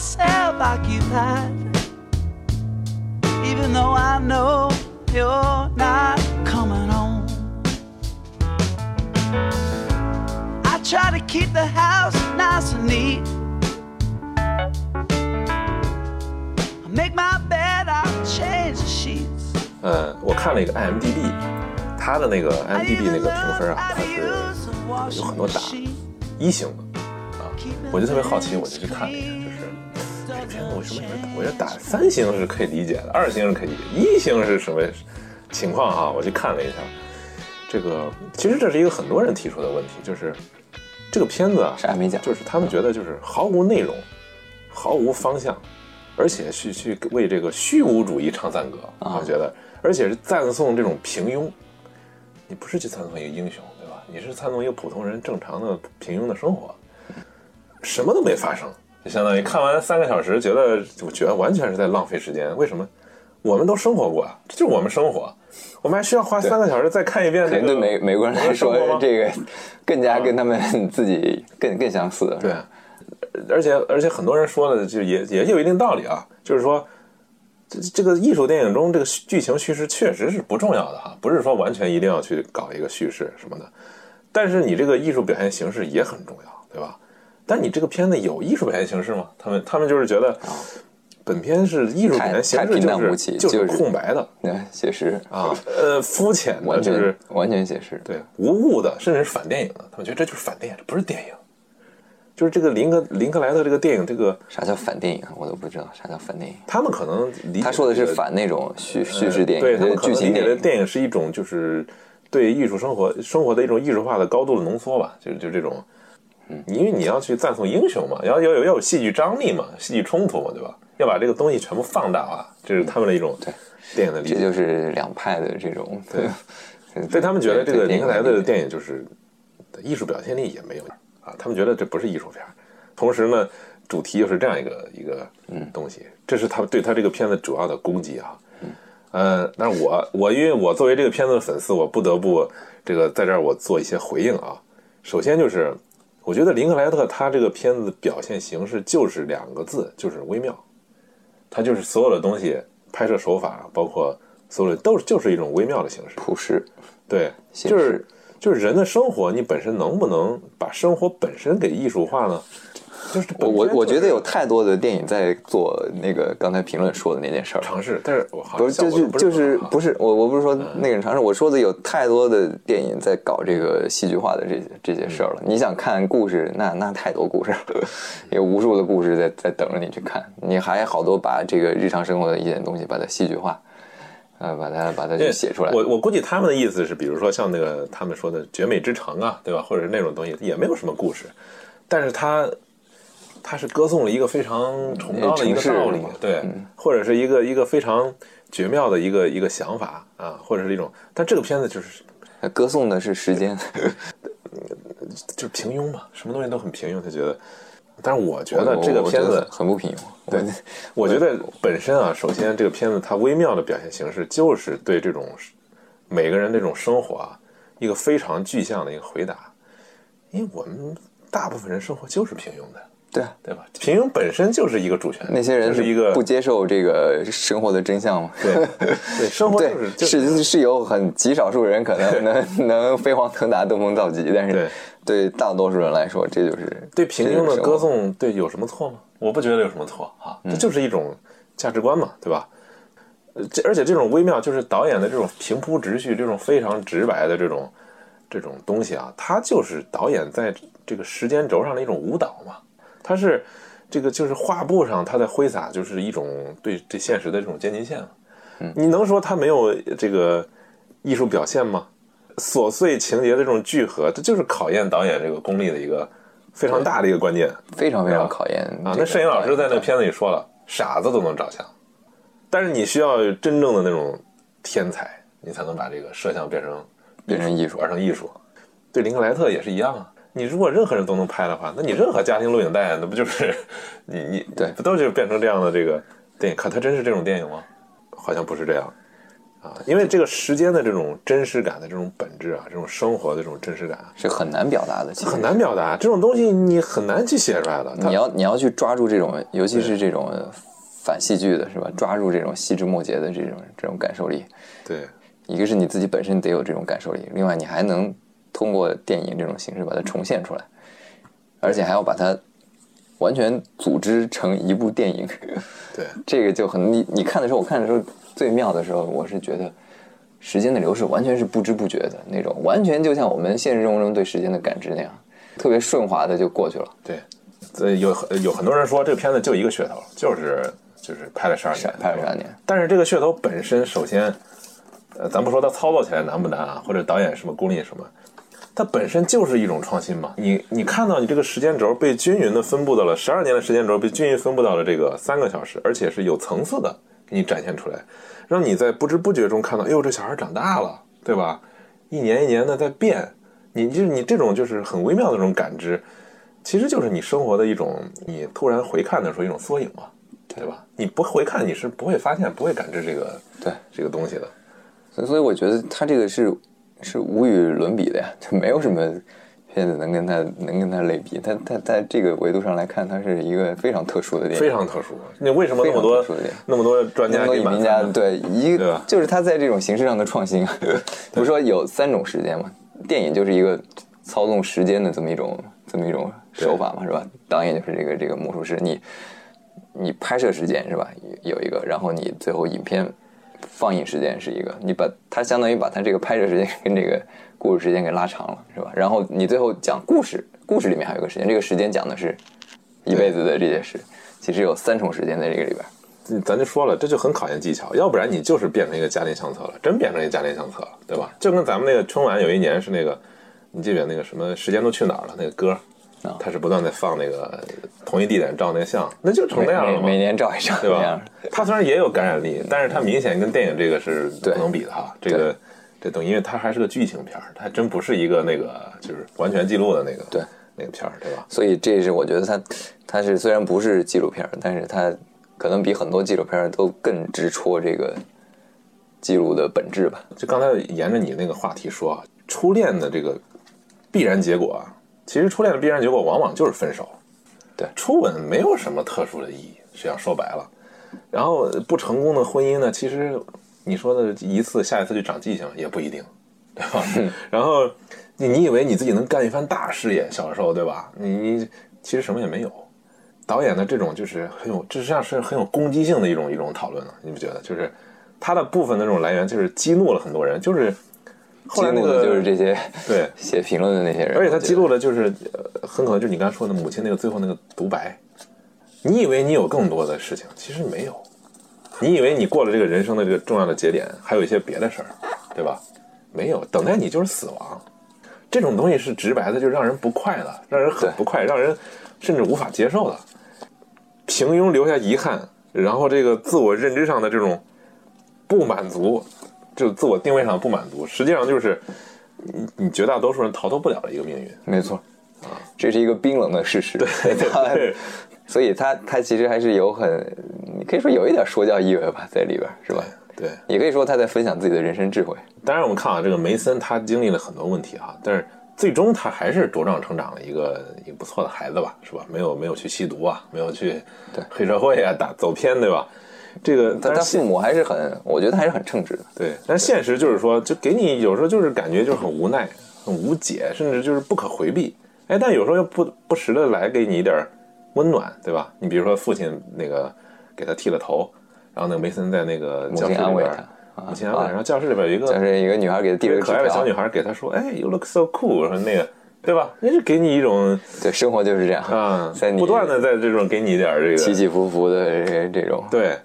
myself occupied, even though I know you're not coming home. I try to keep the house nice and neat. I make my bed, I change the sheets. 呃，我看了一个 IMDB，它的那个 IMDB 那个评分啊它是有很多打一星的啊，我就特别好奇，我就去看了一下，为什么有人我觉得打三星是可以理解的，二星是可以理解，一星是什么情况啊、我去看了一下，这个其实这是一个很多人提出的问题，就是这个片子啊，啥也没讲就是他们觉得就是毫无内容，毫无方向，而且去去为这个虚无主义唱赞歌，啊我觉得，而且是赞颂这种平庸，你不是去赞颂一个英雄，对吧？你是赞颂一个普通人正常的平庸的生活，什么都没发生，就相当于看完三个小时，觉得我觉得完全是在浪费时间。为什么？我们都生活过，这就是我们生活，我们还需要花三个小时再看一遍可这个能对美美国人来说这个 更加跟他们 自己更更相似。对，而且而且很多人说的就也也有一定道理啊，就是说，这这个艺术电影中这个剧情叙事确实是不重要的哈，不是说完全一定要去搞一个叙事什么的，但是你这个艺术表现形式也很重要，对吧？但你这个片子有艺术表现形式吗？他们他们就是觉得，本片是艺术表现形式就是就是就是空白的 对，写实啊，呃，肤浅的，就是完全写实。对无物的，甚至是反电影的，他们觉得这就是反电影，这不是电影。就是这个林格林克莱特这个电影，这个啥叫反电影？我都不知道啥叫反电影。他们可能他说的是反那种叙叙事电影，对他们可剧能理解的情电影。电影是一种就是对艺术生活生活的一种艺术化的高度的浓缩吧，就是就这种，嗯，因为你要去赞颂英雄嘛，要要有要有戏剧张力嘛，戏剧冲突嘛，对吧？要把这个东西全部放大化，这是他们的一种对电影的理解。这就是两派的这种对，所以他们觉得这个林克莱特的电影就是艺术表现力也没有啊，他们觉得这不是艺术片。同时呢，主题又是这样一个一个东西，这是他们对他这个片子主要的攻击啊。呃，但是我我因为我作为这个片子的粉丝，我不得不这个在这儿我做一些回应啊。首先就是，我觉得林克莱特他这个片子表现形式就是两个字，就是微妙。他就是所有的东西拍摄手法，包括所有的都是就是一种微妙的形式。朴实。对，就是就是人的生活，你本身能不能把生活本身给艺术化呢？就是我我我觉得有太太多的电影在做那个刚才评论说的那件事儿。尝试，但是我好不是，像就就就是不不是我我不是说那个人尝试，我说的有太多的电影在搞这个戏剧化的这些这些事儿了。你想看故事，那那太多故事了，有无数的故事在在等着你去看。你还好多把这个日常生活的一点东西把它戏剧化，呃，把它把它就写出来。我我估计他们的意思是，比如说像那个他们说的《绝美之城》啊，对吧？或者是那种东西，也没有什么故事，但是他他是歌颂了一个非常崇高的一个道理，对，或者是一个一个非常绝妙的一个一个想法啊，或者是一种，但这个片子就是歌颂的是时间，就是平庸嘛，什么东西都很平庸，他觉得。但是我觉得这个片子很不平庸。对，我觉得本身啊，首先这个片子它微妙的表现形式，就是对这种每个人这种生活啊，一个非常具象的一个回答。因为我们大部分人生活就是平庸的，对啊，对吧？平庸本身就是一个主权，那些人是一个不接受这个生活的真相嘛。对对，生活就是，就是是是有很极少数人可能能 能飞黄腾达、登峰造极，但是对对大多数人来说，这就是对平庸的歌。颂，对有什么错吗？我不觉得有什么错啊，这就是一种价值观嘛，对吧？呃，这而且这种微妙，就是导演的这种平铺直叙，这种非常直白的这种这种东西啊，它就是导演在这个时间轴上的一种舞蹈嘛。它是这个就是画布上它在挥洒，就是一种对对现实的这种接近线嘛。你能说它没有这个艺术表现吗？琐碎情节的这种聚合，这就是考验导演这个功力的一个非常大的一个关键。非常非常考验啊，那摄影老师在那个片子里说了，傻子都能照相，但是你需要真正的那种天才，你才能把这个摄像变成变成艺术玩成艺术。对林克莱特也是一样啊。你如果任何人都能拍的话，那你任何家庭录影带，那不就是你你对不都就变成这样的这个电影？可它真是这种电影吗？好像不是这样。啊，因为这个时间的这种真实感的这种本质啊，这种生活的这种真实感啊是很难表达的，其实很难表达，这种东西你很难去写出来的。你要你要去抓住这种，尤其是这种反戏剧的是吧？抓住这种细枝末节的这种这种感受力，对一个是你自己本身得有这种感受力，另外你还能通过电影这种形式把它重现出来，而且还要把它完全组织成一部电影，对。这个就很你你看的时候，我看的时候最妙的时候，我是觉得时间的流逝完全是不知不觉的那种，完全就像我们现实生活中对时间的感知那样，特别顺滑的就过去了。对，呃，有有很多人说这个片子就一个噱头，就是就是拍了十二年，拍了十二年。但是这个噱头本身，首先，呃，咱不说它操作起来难不难啊，或者导演什么功力什么，它本身就是一种创新嘛。你你看到你这个时间轴被均匀的分布到了十二年的时间轴被均匀分布到了这个三个小时，而且是有层次的给你展现出来，让你在不知不觉中看到，哎呦，这小孩长大了，对吧？一年一年的在变，你就是你这种就是很微妙的这种感知，其实就是你生活的一种，你突然回看的时候一种缩影嘛，对吧？你不回看，你是不会发现、不会感知这个对这个东西的。所以，所以我觉得他这个是是无与伦比的呀，就没有什么片子能跟他能跟他类比。他他在这个维度上来看，它是一个非常特殊的电影，非常特殊。你为什么那么多特殊的电影那么多专那么多影评家对一个就是他在这种形式上的创新啊，不是说有三种时间嘛？电影就是一个操纵时间的这么一种这么一种手法嘛，是吧？导演就是这个这个魔术师，你你拍摄时间是吧？有有一个，然后你最后影片放映时间是一个，你把它相当于把它这个拍摄时间跟这个故事时间给拉长了，是吧？然后你最后讲故事，故事里面还有个时间，这个时间讲的是一辈子的这件事，其实有三重时间在这个里边。咱就说了，这就很考验技巧，要不然你就是变成一个家庭相册了，真变成一个家庭相册了，对吧？就跟咱们那个春晚有一年是那个，你记不记得那个什么时间都去哪儿了那个歌，啊它是不断在放那个同一地点照那个相，那就成那样了，每每年照一张，对吧？它虽然也有感染力，但是它明显跟电影这个是不能比的哈。这个这等于因为它还是个剧情片儿，它还真不是一个那个就是完全记录的那个对那个片儿，对吧？所以这是我觉得它，它是虽然不是纪录片，但是它可能比很多纪录片都更直戳这个记录的本质吧。就刚才沿着你那个话题说啊，初恋的这个必然结果啊，其实初恋的必然结果往往就是分手。对初吻没有什么特殊的意义，实际上说白了。然后不成功的婚姻呢，其实你说的一次下一次就长记性也不一定，对吧？然后你你以为你自己能干一番大事业，小时候对吧？你你其实什么也没有。导演的这种就是很有，这实际上是很有攻击性的一种一种讨论了，你不觉得？就是他的部分的这种来源，就是激怒了很多人，就是后来那个就是这些 对，写评论的那些人，而且他记录了，就是呃，很可能就是你刚才说的母亲那个最后那个独白。你以为你有更多的事情，其实没有。你以为你过了这个人生的这个重要的节点，还有一些别的事儿，对吧？没有，等待你就是死亡。这种东西是直白的，就让人不快乐，让人很不快，让人甚至无法接受的。平庸留下遗憾，然后这个自我认知上的这种不满足，就自我定位上的不满足，实际上就是你你绝大多数人逃脱不了的一个命运。没错，啊这是一个冰冷的事实。对对 所以他他其实还是有很，你可以说有一点说教意味吧，在里边是吧？对，也可以说他在分享自己的人生智慧。当然我们看啊，这个梅森他经历了很多问题啊，但是最终他还是茁壮成长了一个一个不错的孩子吧，是吧？没有没有去吸毒啊，没有去对黑社会啊，打走偏，对吧？这个但是父母还是很，我觉得还是很称职的。对，但是现实就是说，就给你有时候就是感觉就是很无奈、很无解，甚至就是不可回避。哎，但有时候又不不时的来给你一点温暖，对吧？你比如说父亲那个给他剃了头，然后那个梅森在那个母教室里边亲安慰他，母亲安慰，然后教室里边有一个就是一个女孩给他递了可爱的小女，孩给他说：“哎，you look so cool。”说那个，对吧？那是给你一种对，生活就是这样啊，在你不断的在这种给你一点这个起起伏伏的这这种，对。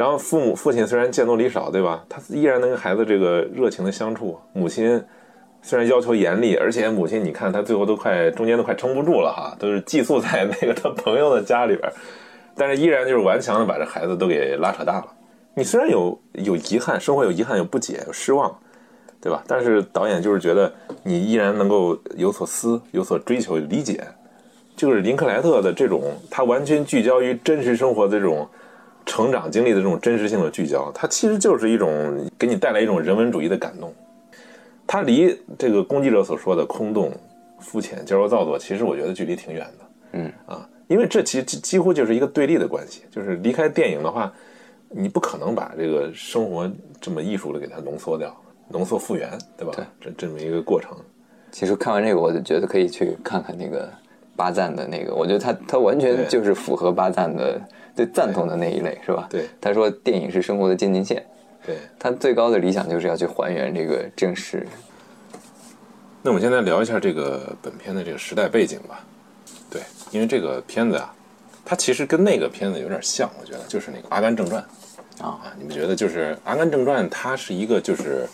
然后父母父亲虽然见多离少，对吧？他依然能跟孩子这个热情的相处。母亲虽然要求严厉，而且母亲你看他最后都快中间都快撑不住了哈，都是寄宿在那个他朋友的家里边，但是依然就是顽强的把这孩子都给拉扯大了。你虽然有有遗憾，生活有遗憾、有不解、有失望，对吧？但是导演就是觉得你依然能够有所思、有所追求、理解，就是林克莱特的这种，他完全聚焦于真实生活的这种成长经历的这种真实性的聚焦，它其实就是一种给你带来一种人文主义的感动。它离这个攻击者所说的空洞、肤浅、矫揉造作，其实我觉得距离挺远的。嗯啊，因为这其实几乎就是一个对立的关系，就是离开电影的话，你不可能把这个生活这么艺术的给它浓缩掉、浓缩复原，对吧？对，这这么一个过程。其实看完这个，我就觉得可以去看看那个巴赞的那个，我觉得他他完全就是符合巴赞的对赞同的那一类，是吧？对他说电影是生活的渐进线，对，他最高的理想就是要去还原这个真实。那我们现在聊一下这个本片的这个时代背景吧。对，因为这个片子啊，它其实跟那个片子有点像，我觉得就是那个《阿甘正传》啊你们觉得就是《阿甘正传》，它是一个就是，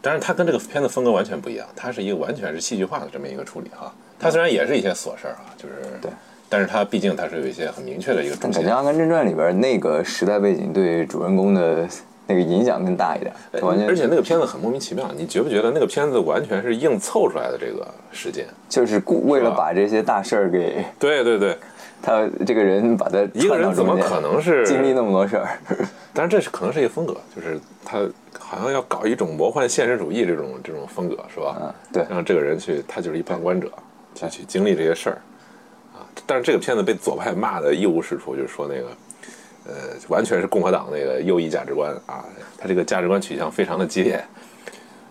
当然它跟这个片子风格完全不一样，它是一个完全是戏剧化的这么一个处理哈。它虽然也是一些琐事儿啊，就是对，但是它毕竟它是有一些很明确的一个主线但感觉《阿甘正传》里边那个时代背景对主人公的那个影响更大一点，他完全而且那个片子很莫名其妙，你觉不觉得那个片子完全是硬凑出来的这个时间？就是故为了把这些大事儿给对对对，他这个人把他一个人怎么可能是经历那么多事儿？但是这是可能是一个风格，就是他好像要搞一种魔幻现实主义这种这种风格，是吧？嗯，对，让这个人去，他就是一旁观者，去去经历这些事儿啊。但是这个片子被左派骂的一无是处，就是说那个呃，完全是共和党那个右翼价值观啊，他这个价值观取向非常的激烈。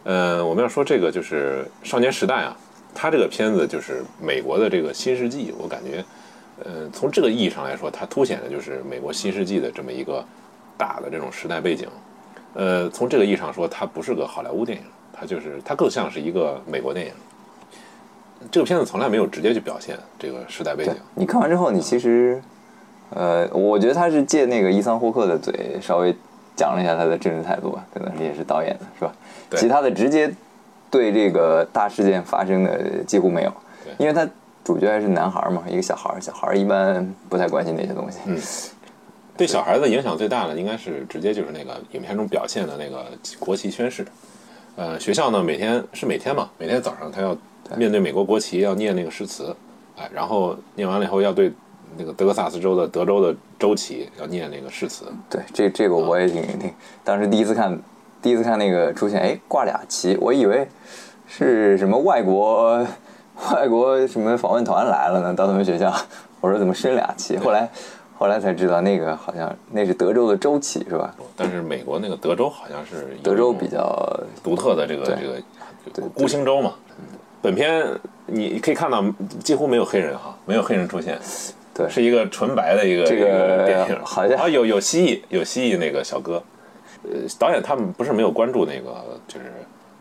呃，我们要说这个就是《少年时代》啊，他这个片子就是美国的这个新世纪，我感觉，呃，从这个意义上来说，它凸显的就是美国新世纪的这么一个大的这种时代背景。呃，从这个意义上说，它不是个好莱坞电影，它就是它更像是一个美国电影。这个片子从来没有直接去表现这个时代背景，你看完之后，你其实，呃，我觉得他是借那个伊桑霍克的嘴，稍微讲了一下他的政治态度吧，可能也是导演的，是吧？对其他的直接对这个大事件发生的几乎没有对，因为他主角还是男孩嘛，一个小孩儿，小孩儿一般不太关心那些东西。嗯对小孩子影响最大的，应该是直接就是那个影片中表现的那个国旗宣誓。呃，学校呢每天是每天嘛，每天早上他要面对美国国旗要念那个诗词，哎，然后念完了以后要对那个德克萨斯州的德州的州旗要念那个誓词。对，这这个我也挺挺，当时第一次看，第一次看那个出现，哎，挂俩旗，我以为是什么外国 外国什么访问团来了呢，到他们学校，我说怎么升俩旗？后来后来才知道，那个好像那是德州的州旗是吧？但是美国那个德州好像是德州比较独特的这个这个对孤星州嘛。本片你可以看到几乎没有黑人哈，没有黑人出现，对是一个纯白的一个这个个电影，好像啊有有蜥蜴有蜥蜴那个小哥，呃，导演他们不是没有关注那个就是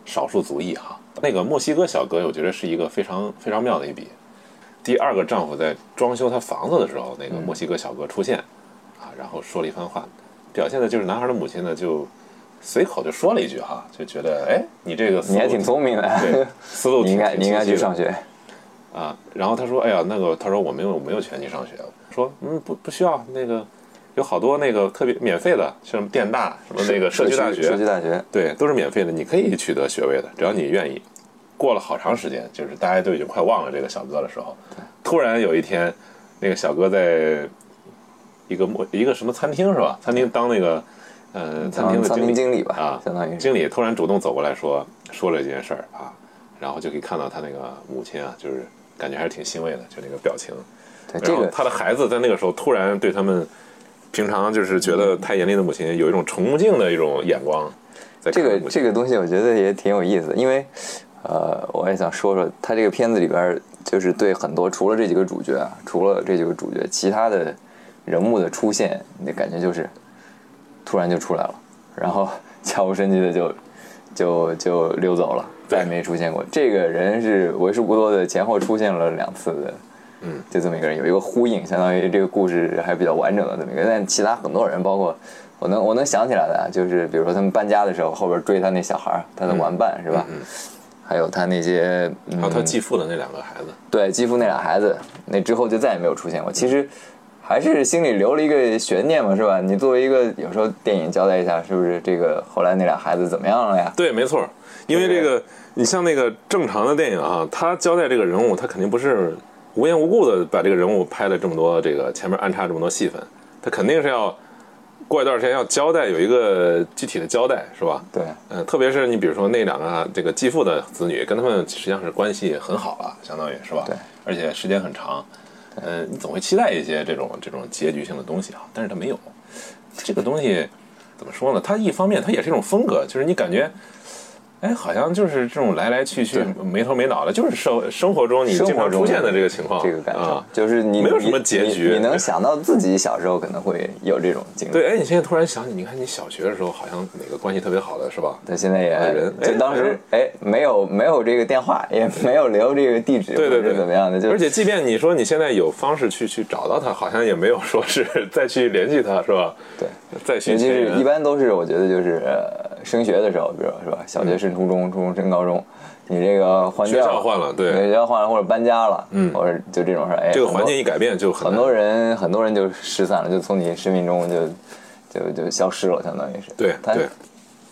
少数族裔哈，那个墨西哥小哥我觉得是一个非常非常妙的一笔。第二个丈夫在装修他房子的时候，那个墨西哥小哥出现，啊，然后说了一番话，表现的就是男孩的母亲呢就随口就说了一句哈，就觉得哎，你这个你还挺聪明的，对，思路 你应该你应该去上学。啊。然后他说：“哎呀，那个，他说我没有我没有权去上学。”说：“嗯，不不需要，那个有好多那个特别免费的，像什么电大什么那个社区大学，社区大学，对，都是免费的，你可以取得学位的，只要你愿意。”过了好长时间，就是大家都已经快忘了这个小哥的时候，突然有一天，那个小哥在一个莫一个什么餐厅是吧？餐厅当那个呃餐厅的餐厅经理吧啊，相当于经理突然主动走过来说说了这件事儿啊，然后就可以看到他那个母亲啊，就是感觉还是挺欣慰的，就那个表情。对这个他的孩子在那个时候突然对他们平常就是觉得太严厉的母亲有一种崇敬的一种眼光在这个这个东西我觉得也挺有意思的，因为呃，我也想说说他这个片子里边，就是对很多除了这几个主角啊，除了这几个主角，其他的人物的出现，你的感觉就是突然就出来了，然后悄无声息的就就就溜走了，再也没出现过。这个人是为数不多的前后出现了两次的。嗯，就这么一个人有一个呼应，相当于这个故事还比较完整的这么一个。但其他很多人，包括我能我能想起来的啊，就是比如说他们搬家的时候，后边追他那小孩，他的玩伴、是吧？嗯还有他那些，嗯还有他继父的那两个孩子，对继父那俩孩子，那之后就再也没有出现过。其实还是心里留了一个悬念嘛，是吧？你作为一个有时候电影交代一下，是不是这个后来那俩孩子怎么样了呀？对，没错，因为这个你像那个正常的电影啊，他交代这个人物，他肯定不是无缘无故的把这个人物拍了这么多这个前面安插这么多戏份，他肯定是要过一段时间要交代，有一个具体的交代，是吧？对，嗯，特别是你比如说那两个这个继父的子女，跟他们实际上是关系很好了，相当于是吧？对，而且时间很长，嗯，你总会期待一些这种这种结局性的东西啊，但是他没有，这个东西怎么说呢？它一方面它也是一种风格，就是你感觉。哎，好像就是这种来来去去、没头没脑的，就是生生活中你经常出现的这个情况，这个感受啊，就是你没有什么结局你你能想到自己小时候可能会有这种经历。对，哎，你现在突然想起，你看你小学的时候，好像哪个关系特别好的是吧？对，现在也人就当时哎，没有没有这个电话，也没有留这个地址，对对对，怎么样的？就而且即便你说你现在有方式去去找到他，好像也没有说是 再去联系他，是吧？对，再去尤其是一般都是我觉得就是升学的时候，比如是吧，小学升初中，初中升高中，你这个换学校换了，对，学校换了或者搬家了，嗯，或者就这种事儿，哎，这个环境一改变就很很多人很多人就失散了，就从你生命中就就就消失了，相当于是。对对，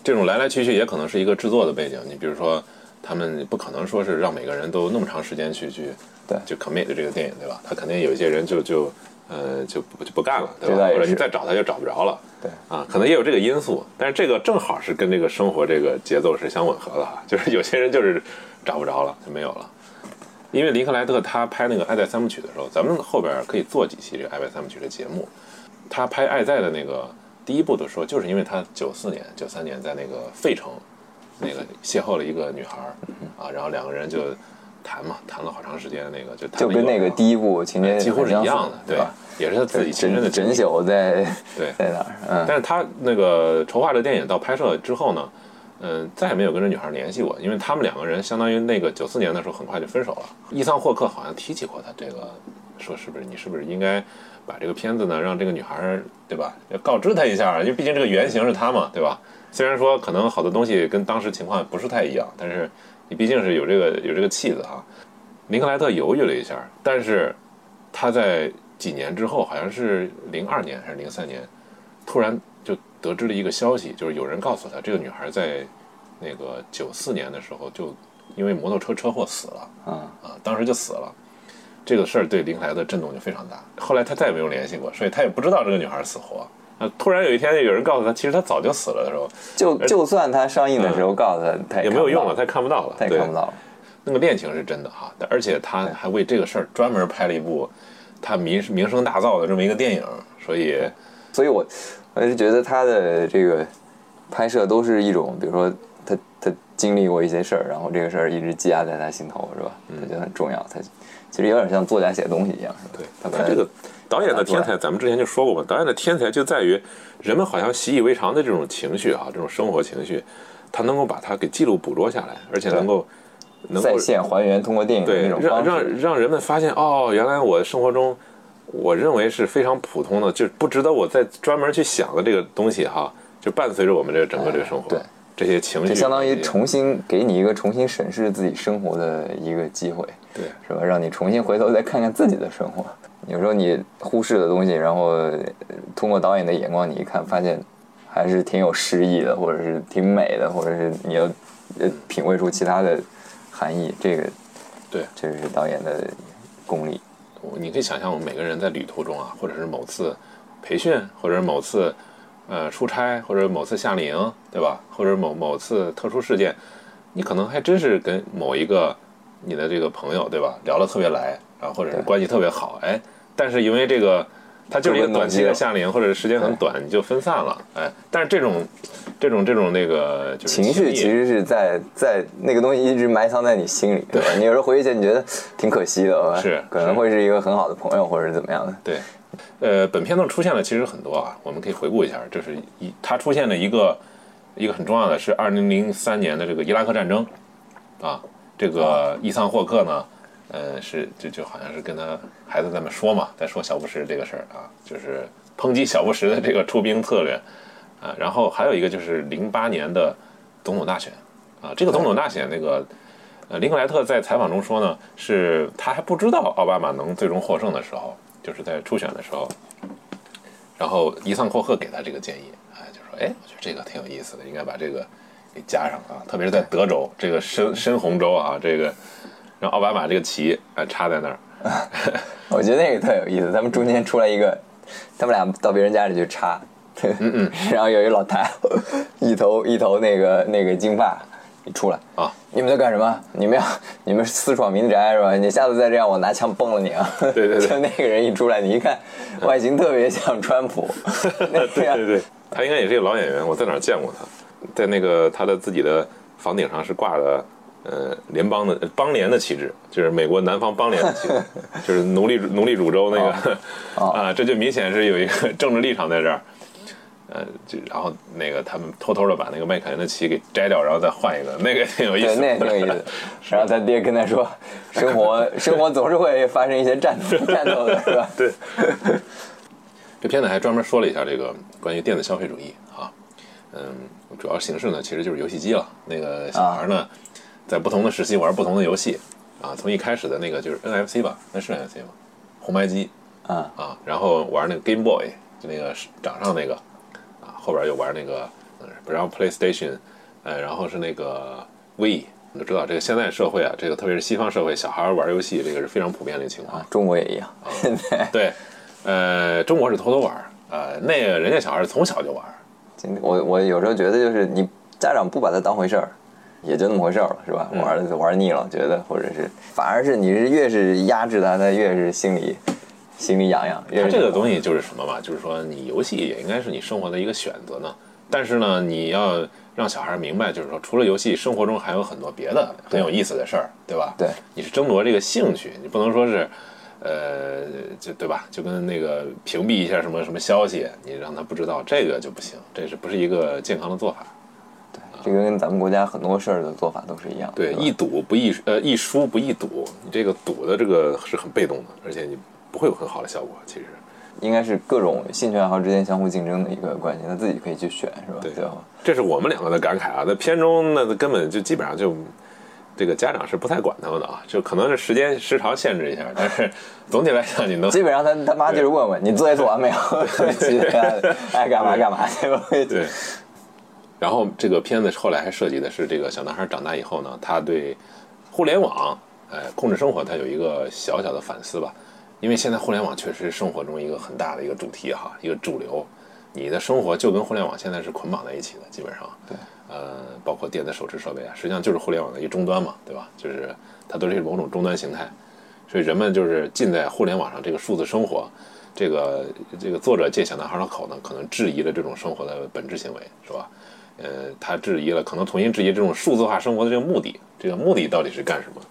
这种来来去去也可能是一个制作的背景。你比如说，他们不可能说是让每个人都那么长时间去去对就 commit 这个电影，对吧？他肯定有一些人就就呃就不就不干了，对吧？或者你再找他就找不着了。对啊，可能也有这个因素，但是这个正好是跟这个生活这个节奏是相吻合的哈，就是有些人就是找不着了就没有了。因为林克莱特他拍那个《爱在三部曲》的时候，咱们后边可以做几期这个《爱在三部曲》的节目。他拍《爱在》的那个第一部的时候，就是因为他九四年、九三年在那个费城那个邂逅了一个女孩啊，然后两个人就谈嘛，谈了好长时间，那个就就跟那个第一部情节几乎是一样的，对吧？也是他自己亲身的真宿在 对在哪儿？嗯，但是他那个筹划这电影到拍摄之后呢，嗯，再也没有跟这女孩联系过，因为他们两个人相当于那个九四年的时候很快就分手了。伊桑霍克好像提起过他这个，说是不是你是不是应该把这个片子呢让这个女孩对吧，要告知她一下，因为毕竟这个原型是她嘛，对吧？虽然说可能好多东西跟当时情况不是太一样，但是你毕竟是有这个有这个气子哈。林克莱特犹豫了一下，但是他在几年之后，好像是零二年还是零三年，突然就得知了一个消息，就是有人告诉他，这个女孩在那个九四年的时候就因为摩托车车祸死了，啊啊，当时就死了。这个事儿对林克莱特震动就非常大。后来他再也没有联系过，所以他也不知道这个女孩死活。啊，突然有一天有人告诉他，其实他早就死了的时候，就就算他上映的时候告诉他，他也没有用了，他也看不到了，他也看不到了。那个恋情是真的哈，而且他还为这个事儿专门拍了一部他名名声大噪的这么一个电影，所以，所以我我是觉得他的这个拍摄都是一种，比如说他他经历过一些事儿，然后这个事儿一直积压在他心头，是吧？他觉得很重要，他其实有点像作家写东西一样，是吧？对，他他这个导演的天才，咱们之前就说过嘛，导演的天才就在于人们好像习以为常的这种情绪啊，这种生活情绪，他能够把它给记录捕捉下来，而且能够。能再现还原，通过电影对让让让人们发现哦，原来我生活中我认为是非常普通的，就不值得我再专门去想的这个东西哈，就伴随着我们这个整个这个生活，对这些情绪，就相当于重新给你一个重新审视自己生活的一个机会，对，是吧？让你重新回头再看看自己的生活。有时候你忽视的东西，然后通过导演的眼光你一看，发现还是挺有诗意的，或者是挺美的，或者是你要呃品味出其他的。含义，这个对，这是导演的功力。你可以想象，我们每个人在旅途中啊，或者是某次培训，或者是某次呃出差，或者某次夏令营，对吧？或者某某次特殊事件，你可能还真是跟某一个你的这个朋友，对吧？聊得特别来，然后或者是关系特别好，哎，但是因为这个。它就是一个短期的夏令营，或者时间很短，你就分散了，哎。但是这种，这种，这种那个情绪，其实是在在那个东西一直埋藏在你心里，对吧？你有时候回忆起来，你觉得挺可惜的，是可能会是一个很好的朋友，或者是怎么样的。对，呃，本片中出现的其实很多啊，我们可以回顾一下，这是一它出现的一个一个很重要的是二零零三年的这个伊拉克战争啊，这个伊桑霍克呢。呃，是就就好像是跟他孩子在那说嘛，在说小布什这个事儿啊，就是抨击小布什的这个出兵策略啊。然后还有一个就是零八年的总统大选啊，这个总统大选那个呃，林克莱特在采访中说呢，是他还不知道奥巴马能最终获胜的时候，就是在初选的时候，然后伊桑霍克给他这个建议，哎，就说哎，我觉得这个挺有意思的，应该把这个给加上啊，特别是在德州这个深深红州啊，这个。让奥巴马这个旗啊插在那儿，我觉得那个特有意思。他们中间出来一个他们俩到别人家里去插，嗯嗯，然后有一老太太，一头一头那个那个金发，一出来啊，你们在干什么？你们要你们私闯民宅是吧？你下次再这样，我拿枪崩了你啊！对对对 就那个人一出来，你一看外形特别像川普，那对对对，他应该也是一个老演员，我在哪儿见过他，在那个他的自己的房顶上是挂的。呃，联邦的邦联的旗帜，就是美国南方邦联的旗帜，就是奴隶奴隶主州那个 啊，这就明显是有一个政治立场在这儿。呃，就然后那个他们偷偷的把那个麦凯恩的旗给摘掉，然后再换一个，那个挺有意对，思。那也挺有意思。然后他爹跟他说，生活生活总是会发生一些战斗战斗的，是吧？对，这片子还专门说了一下这个关于电子消费主义啊，嗯，主要形式呢其实就是游戏机了。那个小孩呢，在不同的时期玩不同的游戏啊，从一开始的那个就是 NFC 吧，那是 NFC 吗？红白机啊啊，然后玩那个 Game Boy，就那个掌上那个啊，后边又玩那个，嗯然后 PlayStation，呃，然后是那个 Wii。你都知道，这个现在社会啊，这个特别是西方社会，小孩玩游戏这个是非常普遍的一个情况。啊，中国也一样。现在对，呃，中国是偷偷玩，呃，那个人家小孩从小就玩我我有时候觉得就是你家长不把它当回事儿，也就那么回事儿了，是吧？玩儿玩腻了，觉得或者是反而是你是越是压制他，他越是心里心里痒痒。越它是这个东西就是什么嘛？就是说，你游戏也应该是你生活的一个选择呢。但是呢，你要让小孩明白，就是说，除了游戏，生活中还有很多别的很有意思的事儿，对吧？对，你是争夺这个兴趣，你不能说是，呃，就对吧？就跟那个屏蔽一下什么什么消息，你让他不知道，这个就不行，这是不是一个健康的做法？这个跟咱们国家很多事儿的做法都是一样。对，吧易赌不易呃易输不易赌，你这个赌的这个是很被动的，而且你不会有很好的效果。其实，应该是各种兴趣爱好之间相互竞争的一个关系，他自己可以去选，是吧？对？这是我们两个的感慨啊。在片中那根本就基本上就这个家长是不太管他们的啊，就可能是时间时长限制一下，但是总体来讲你能基本上他他妈就是问问你作业做完没有，其他的爱干嘛干嘛，去吧？对。然后这个片子后来还涉及的是这个小男孩长大以后呢，他对互联网呃控制生活，他有一个小小的反思吧。因为现在互联网确实是生活中一个很大的一个主题哈，一个主流。你的生活就跟互联网现在是捆绑在一起的，基本上。对。呃，包括电子手持设备啊，实际上就是互联网的一个终端嘛，对吧？就是它都是某种终端形态，所以人们就是浸在互联网上这个数字生活。这个这个作者借小男孩的口呢，可能质疑了这种生活的本质行为，是吧？呃，他质疑了，可能重新质疑这种数字化生活的这个目的，这个目的到底是干什么？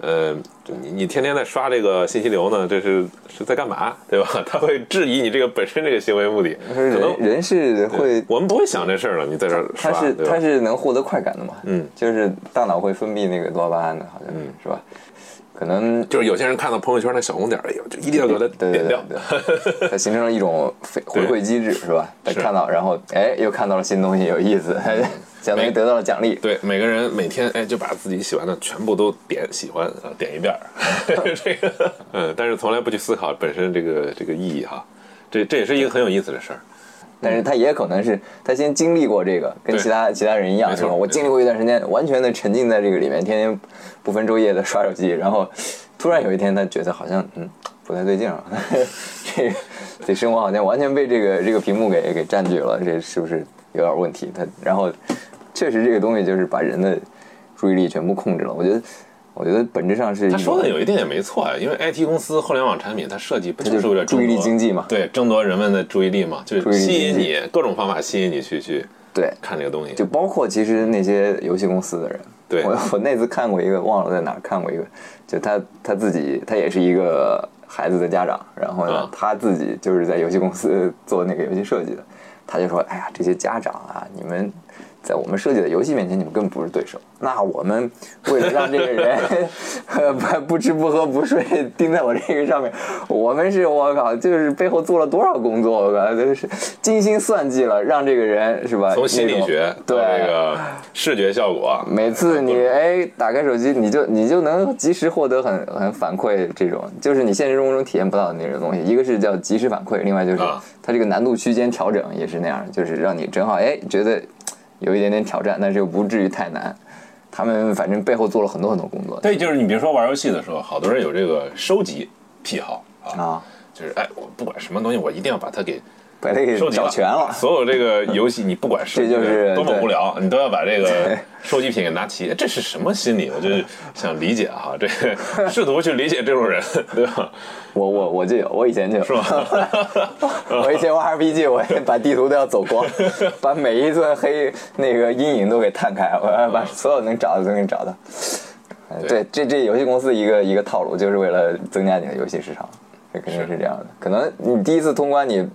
呃，你你天天在刷这个信息流呢，这是是在干嘛，对吧？他会质疑你这个本身这个行为目的，可能人人是会，我们不会想这事儿了，你在这儿刷，他是他是能获得快感的嘛？嗯，就是大脑会分泌那个多巴胺的，好像是是吧？可能就是有些人看到朋友圈那小红点儿，哎呦，就一定要给它点掉。它形成了一种回回馈机制，是吧？他看到，然后哎，又看到了新东西，有意思，相当于得到了奖励。对，每个人每天哎就把自己喜欢的全部都点喜欢啊，点一遍儿，这个嗯，但是从来不去思考本身这个这个意义哈，这这也是一个很有意思的事儿。但是他也可能是他先经历过这个，跟其他其他人一样，是吧？我经历过一段时间，完全的沉浸在这个里面，天天不分昼夜的刷手机，然后突然有一天，他觉得好像嗯不太对劲了，这个这生活好像完全被这个这个屏幕给给占据了，这是不是有点问题？他然后确实这个东西就是把人的注意力全部控制了。我觉得，我觉得本质上是他说的有一定也没错啊，因为 IT 公司互联网产品它设计不就是为了注意力经济嘛。对，争夺人们的注意力嘛，就是吸引你各种方法吸引你去去对。看这个东西。就包括其实那些游戏公司的人，对。我我那次看过一个，忘了在哪看过一个，就他他自己他也是一个孩子的家长，然后呢，啊。他自己就是在游戏公司做那个游戏设计的，他就说，哎呀，这些家长啊，你们。在我们设计的游戏面前，你们根本不是对手。那我们为了让这个人 呃不不吃不喝不睡盯在我这个上面，我们是我靠，就是背后做了多少工作，我靠，就是精心算计了，让这个人是吧？从心理学对这个视觉效果，每次你哎打开手机，你就你就能及时获得很很反馈，这种就是你现实生活中体验不到的那种东西。一个是叫及时反馈，另外就是啊它这个难度区间调整也是那样，就是让你正好哎觉得有一点点挑战，但是又不至于太难。他们反正背后做了很多很多工作对，就是你比如说玩游戏的时候，好多人有这个收集癖好啊，啊，就是哎，我不管什么东西，我一定要把它给把这个收集找全了。所有这个游戏，你不管是这就是多么对无聊，你都要把这个收集品给拿齐。这是什么心理？我就想理解哈，这个试图去理解这种人，对吧？我我我就有，我以前就有，是吧？我以前玩 RPG，我也把地图都要走光，把每一座黑那个阴影都给探开，我要把所有能找的都给找到。呃对，这这游戏公司一个一个套路，就是为了增加你的游戏市场，这肯定是这样的。可能你第一次通关，你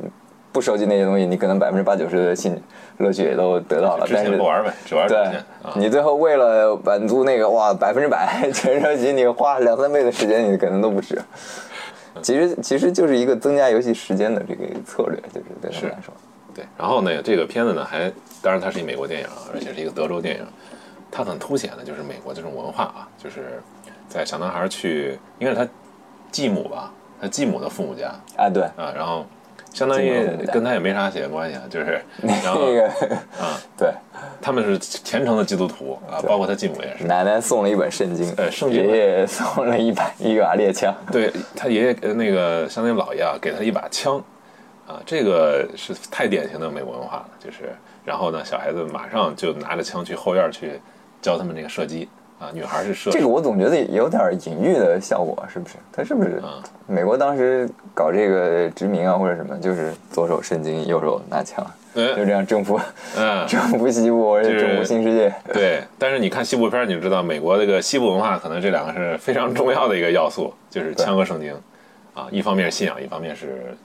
不收集那些东西，你可能百分之八九十的兴乐趣也都得到了，之但是前不玩呗，只玩主对。你最后为了满足那个哇百分之百全收集，你花两三倍的时间，你可能都不止。其实其实就是一个增加游戏时间的这个策略，就是对他们来说。对，然后呢，这个片子呢还，当然它是一美国电影啊，而且是一个德州电影，它很凸显的就是美国这种文化啊，就是在小男孩去，应该是他继母吧，他继母的父母家啊，对，啊，然后相当于跟他也没啥血缘关系啊，就是 然后那个啊，对，他们是虔诚的基督徒啊，包括他继母也是。奶奶送了一本圣经，呃圣经爷爷送了一把一把猎枪，对他爷爷呃那个相当于姥爷啊，给他一把枪，啊，这个是太典型的美国文化了，就是然后呢，小孩子马上就拿着枪去后院去教他们那个射击啊，女孩是射这个我总觉得有点隐喻的效果，是不是？他是不是啊美国当时搞这个殖民啊，或者什么，就是左手圣经，右手拿枪，对就这样征服嗯 征服西部，而且征服新世界。对，但是你看西部片，你就知道美国这个西部文化可能这两个是非常重要的一个要素，就是枪和圣经啊，一方面是信仰，一方面是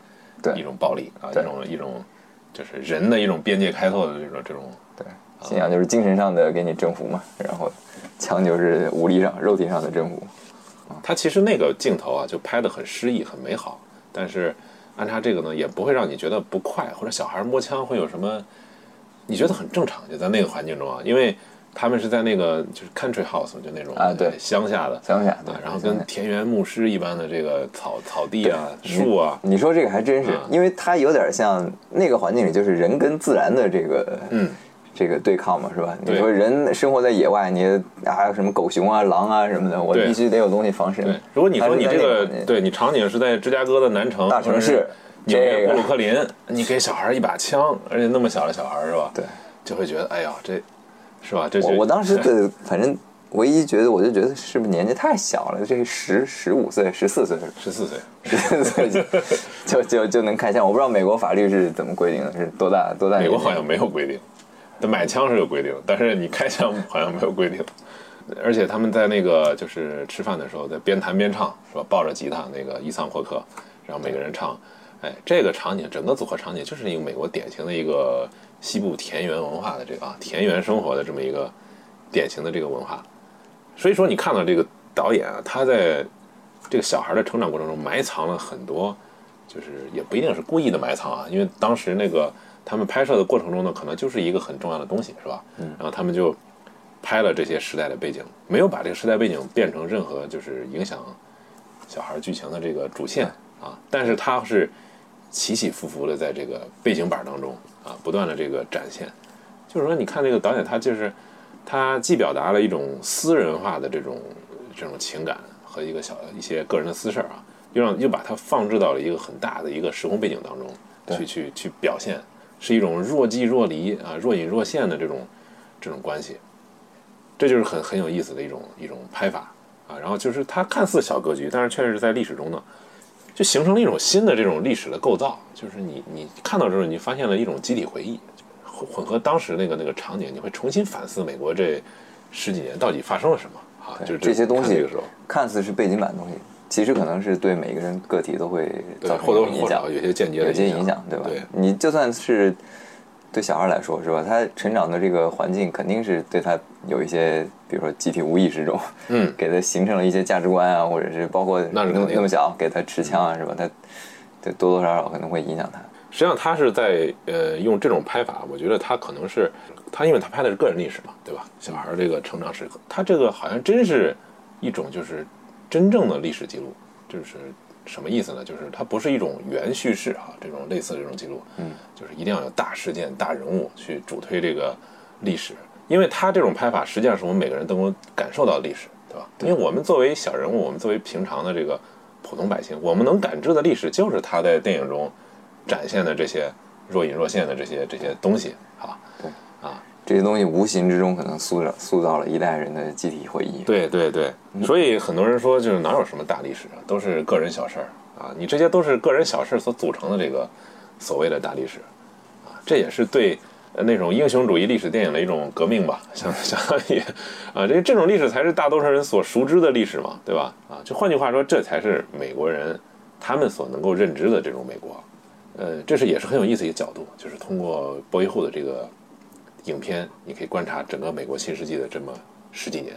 对一种暴力啊，一种一种就是人的一种边界开拓的这种这种对，信仰就是精神上的给你征服嘛，然后枪就是武力上、肉体上的征服。他其实那个镜头啊，就拍的很诗意、很美好，但是安插这个呢，也不会让你觉得不快，或者小孩摸枪会有什么，你觉得很正常，就在那个环境中啊，因为他们是在那个就是 country house，就那种啊对乡下的乡下对啊，然后跟田园牧师一般的这个草草地啊、树啊，你说这个还真是啊，因为它有点像那个环境里，就是人跟自然的这个嗯，这个对抗嘛，是吧？你说人生活在野外，你啊什么狗熊啊、狼啊什么的，我必须得有东西防身。。如果你说你这个对你场景是在芝加哥的南城大城市纽约这个布鲁克林，你给小孩一把枪，而且那么小的小孩是吧？对，就会觉得哎呀，这是吧？这我我当时 的反正唯一觉得，我就觉得是不是年纪太小了？这十十五岁、十四岁、十四岁。十四岁就就就就能开枪。我不知道美国法律是怎么规定的，是多大多大？美国好像没有规定，但买枪是有规定，但是你开枪 好像没有规定。而且他们在那个就是吃饭的时候，在边弹边唱，是吧？抱着吉他，那个伊桑霍克，然后每个人唱，哎，这个场景整个组合场景就是一个美国典型的一个西部田园文化的这个啊田园生活的这么一个典型的这个文化。所以说，你看到这个导演啊，他在这个小孩的成长过程中埋藏了很多，就是也不一定是故意的埋藏啊，因为当时那个他们拍摄的过程中呢，可能就是一个很重要的东西，是吧？嗯。然后他们就拍了这些时代的背景，没有把这个时代背景变成任何就是影响小孩剧情的这个主线啊，但是它是起起伏伏的在这个背景板当中啊，不断的这个展现。就是说，你看这个导演，他就是他既表达了一种私人化的这种这种情感和一个小一些个人的私事儿啊，又让又把它放置到了一个很大的一个时空背景当中去去去表现，是一种若即若离啊、若隐若现的这种这种关系，这就是很很有意思的一种一种拍法啊。然后就是它看似小格局，但是确实是在历史中呢，就形成了一种新的这种历史的构造，就是你你看到之后，你发现了一种集体回忆，混混合当时那个那个场景，你会重新反思美国这十几年到底发生了什么啊？就是这些东西看这个时候，看似是背景板的东西，其实可能是对每个人个体都会造成或多影响或少，有些间接的有些影响响，对吧？对你就算是对小孩来说，是吧？他成长的这个环境肯定是对他有一些，比如说集体无意识中，嗯，给他形成了一些价值观啊，或者是包括那么那么小给他持枪啊，是吧？他对多多少少可能会影响他。实际上他是在呃用这种拍法，我觉得他可能是他，因为他拍的是个人历史嘛，对吧？小孩这个成长时刻，他这个好像真是一种就是真正的历史记录，就是什么意思呢？就是它不是一种原叙事啊，这种类似的这种记录，嗯，就是一定要有大事件、大人物去主推这个历史，因为它这种拍法实际上是我们每个人都能感受到的历史，对吧？因为我们作为小人物，我们作为平常的这个普通百姓，我们能感知的历史就是他在电影中展现的这些若隐若现的这些这些东西啊。这些东西无形之中可能塑造塑造了一代人的集体回忆。对对对，所以很多人说，就是哪有什么大历史啊，都是个人小事儿啊。你这些都是个人小事儿所组成的这个所谓的大历史啊，这也是对呃那种英雄主义历史电影的一种革命吧，相相当于啊，这这种历史才是大多数人所熟知的历史嘛，对吧？啊，就换句话说，这才是美国人他们所能够认知的这种美国。呃，这是也是很有意思一个角度，就是通过波伊户的这个影片，你可以观察整个美国新世纪的这么十几年。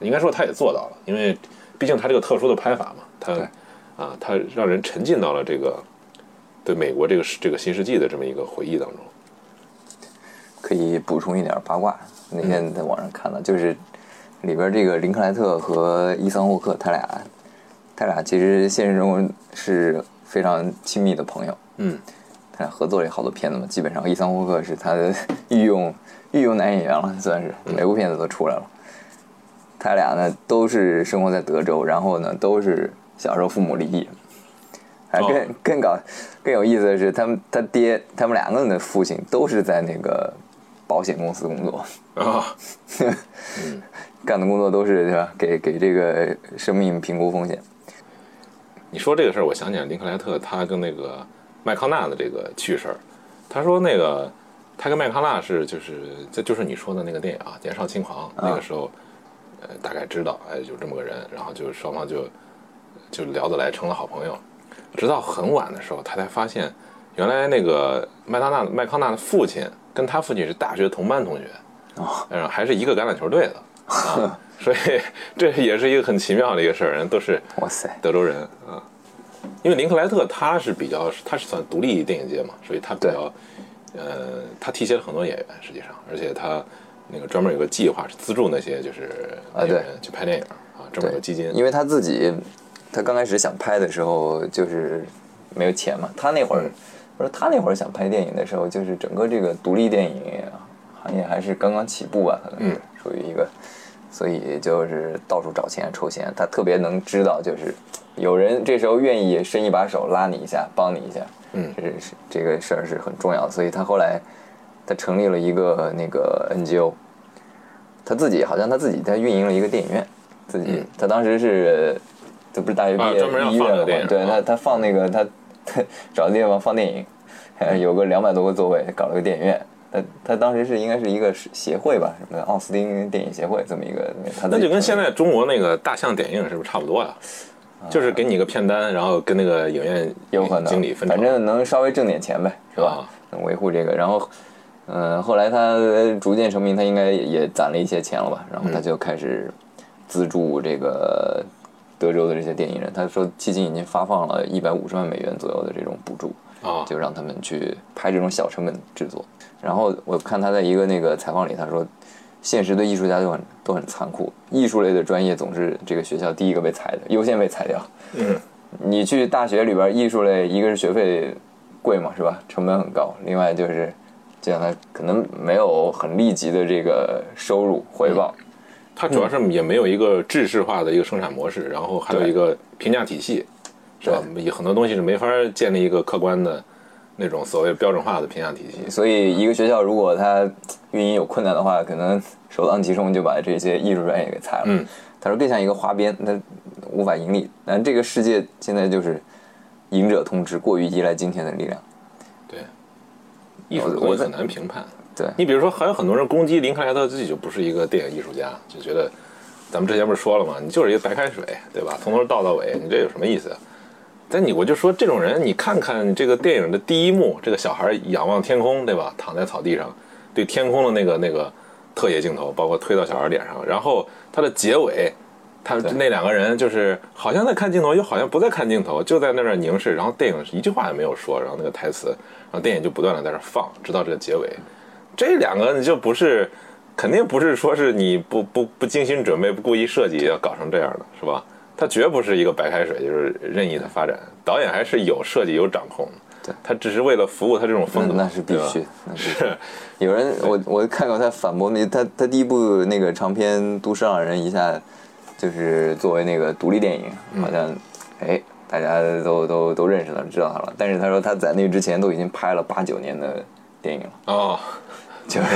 应该说他也做到了，因为毕竟他这个特殊的拍法嘛，他啊，他让人沉浸到了这个对美国这个这个新世纪的这么一个回忆当中。可以补充一点八卦，那天在网上看到，就是里边这个林克莱特和伊桑霍克，他俩，他俩其实现实中是非常亲密的朋友，嗯，他俩合作了也好多片子嘛，基本上伊桑霍克是他的御用御用男演员了，算是每部片子都出来了。他俩呢都是生活在德州，然后呢都是小时候父母离异，还更、哦更搞更有意思的是，他们他爹他们两个人的父亲都是在那个保险公司工作，啊，干的工作都是对吧？给给这个生命评估风险。你说这个事儿，我想起来林克莱特他跟那个麦康纳的这个趣事儿。他说那个他跟麦康纳是就是这就是你说的那个电影啊，《年少轻狂》那个时候，呃，大概知道哎有这么个人，然后就双方就就聊得来，成了好朋友。直到很晚的时候，他才发现原来那个麦当纳麦康纳的父亲跟他父亲是大学同班同学，哦还是一个橄榄球队的 啊，所以这也是一个很奇妙的一个事儿，人都是哇塞，德州人啊。因为林克莱特他是比较，他是算独立电影界嘛，所以他比较，呃，他提携了很多演员，实际上，而且他那个专门有个计划是资助那些就是啊对去拍电影啊，专门有个基金。因为他自己，他刚开始想拍的时候就是没有钱嘛。他那会儿，嗯我说他那会儿想拍电影的时候，就是整个这个独立电影行业还是刚刚起步吧，可能是嗯属于一个，所以就是到处找钱筹钱。他特别能知道，就是有人这时候愿意伸一把手拉你一下，帮你一下，嗯这是这个事儿是很重要的。所以他后来他成立了一个那个 NGO，他自己好像他自己他运营了一个电影院，自己、嗯他当时是这不是大学毕业医院了放电影？啊吗对他他放那个他他 找地方放电影，呃 有个两百多个座位，搞了个电影院。他他当时是应该是一个协会吧，什么奥斯汀电影协会这么一个，他那就跟现在中国那个大象点映是不是差不多呀？就是给你一个片单，然后跟那个影院有可能经理分成。反正能稍微挣点钱呗，是吧？维护这个，然后，嗯、后来他逐渐成名，他应该也攒了一些钱了吧？然后他就开始资助这个德州的这些电影人。他说，迄今已经发放了一百五十万美元左右的这种补助，啊，就让他们去拍这种小成本制作。然后我看他在一个那个采访里，他说，现实对艺术家都很都很残酷，艺术类的专业总是这个学校第一个被裁的，优先被裁掉。嗯，你去大学里边，艺术类一个是学费贵嘛，是吧？成本很高，另外就是这样，他可能没有很立即的这个收入回报。它主要是也没有一个制式化的一个生产模式，然后还有一个评价体系，是吧？有很多东西是没法建立一个客观的那种所谓标准化的评价体系。所以一个学校如果它运营有困难的话，可能首当其冲就把这些艺术专业给裁了。嗯，他说更像一个花边，它无法盈利。但这个世界现在就是赢者通吃，过于依赖金钱的力量。对，艺术我很难评判。对你比如说，还有很多人攻击林克莱特自己就不是一个电影艺术家，就觉得咱们之前不是说了吗？你就是一个白开水，对吧？从头倒到尾，你这有什么意思？但你我就说这种人，你看看这个电影的第一幕，这个小孩仰望天空，对吧？躺在草地上，对天空的那个那个特写镜头，包括推到小孩脸上，然后他的结尾，他那两个人就是好像在看镜头，又好像不在看镜头，就在那儿凝视，然后电影一句话也没有说，然后那个台词，然后电影就不断的在那儿放，直到这个结尾。这两个你就不是，肯定不是说是你不不不精心准备、不故意设计要搞成这样的，是吧？它绝不是一个白开水，就是任意的发展。导演还是有设计、有掌控的。对，他只是为了服务他这种风格，那那是必须，那是必须是。有人我我看过他反驳那他他第一部那个长篇《都市浪人》一下就是作为那个独立电影，好像哎大家都都都认识了，知道他了。但是他说他在那之前都已经拍了八九年的电影了，哦，就是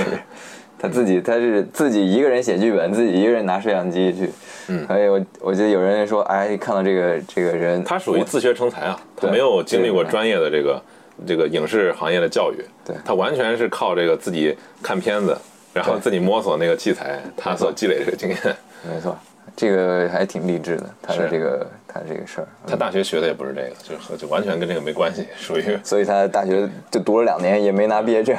他自己他是自己一个人写剧本，自己一个人拿摄像机去。嗯所以我我记得有人说，哎，看到这个这个人，他属于自学成才啊，他没有经历过专业的这个这个影视行业的教育，对他完全是靠这个自己看片子，然后自己摸索那个器材，他所积累的这个经验。没错，这个还挺励志的，他的是这个他这个事儿。他大学学的也不是这个，就是和就完全跟这个没关系，属于所以他大学就读了两年，也没拿毕业证。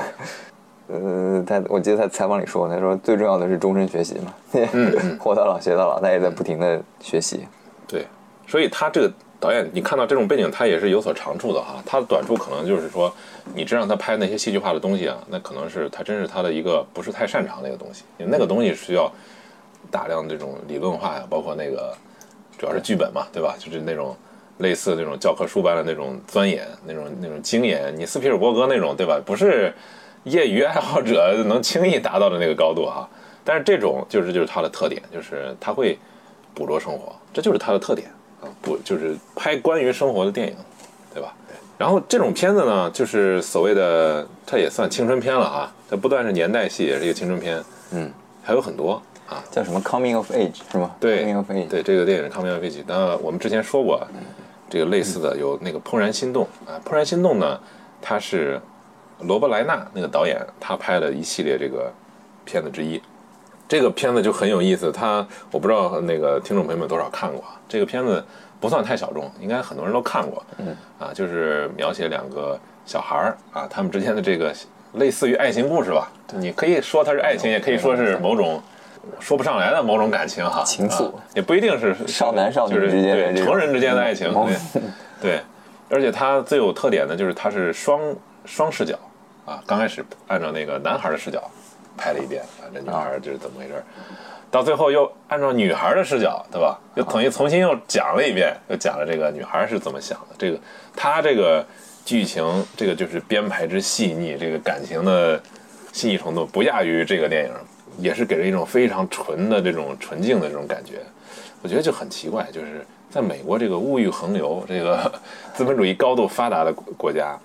呃，他我记得他采访里说，他说最重要的是终身学习嘛，活到老学到老，他也在不停的学习。对，所以他这个导演，你看到这种背景，他也是有所长处的哈。他的短处可能就是说，你真让他拍那些戏剧化的东西啊，那可能是他真是他的一个不是太擅长的一个东西，因为那个东西需要大量这种理论化呀，包括那个主要是剧本嘛，对吧？就是那种类似那种教科书般的那种钻研，那种那种精研，你斯皮尔伯格那种，对吧？不是业余爱好者能轻易达到的那个高度哈。但是这种就是就是它的特点，就是它会捕捉生活，这就是它的特点啊，不就是拍关于生活的电影，对吧？然后这种片子呢，就是所谓的，它也算青春片了啊，它不但是年代戏，也是一个青春片，嗯，还有很多啊，叫什么 Coming of Age 是吗？对，Coming of Age。对，这个电影《Coming of Age》，那我们之前说过，这个类似的有那个《怦然心动》啊，《怦然心动》呢，它是罗伯莱纳那个导演他拍的一系列这个片子之一。这个片子就很有意思，他我不知道那个听众朋友们多少看过啊。这个片子不算太小众，应该很多人都看过。嗯，啊，就是描写两个小孩儿啊，他们之间的这个类似于爱情故事吧。你可以说它是爱情，也可以说是某种说不上来的某种感情哈，情愫啊也不一定是少男少女之间的对成人之间的爱情，嗯对对，而且它最有特点的就是它是双双视角啊，刚开始按照那个男孩的视角拍了一遍啊，这女孩就是怎么回事儿，到最后又按照女孩的视角，对吧？又等于重新又讲了一遍，又讲了这个女孩是怎么想的，这个他这个剧情，这个就是编排之细腻，这个感情的细腻程度不亚于这个电影，也是给人一种非常纯的这种纯净的这种感觉。我觉得就很奇怪，就是在美国这个物欲横流、这个 资本主义高度发达的国国家，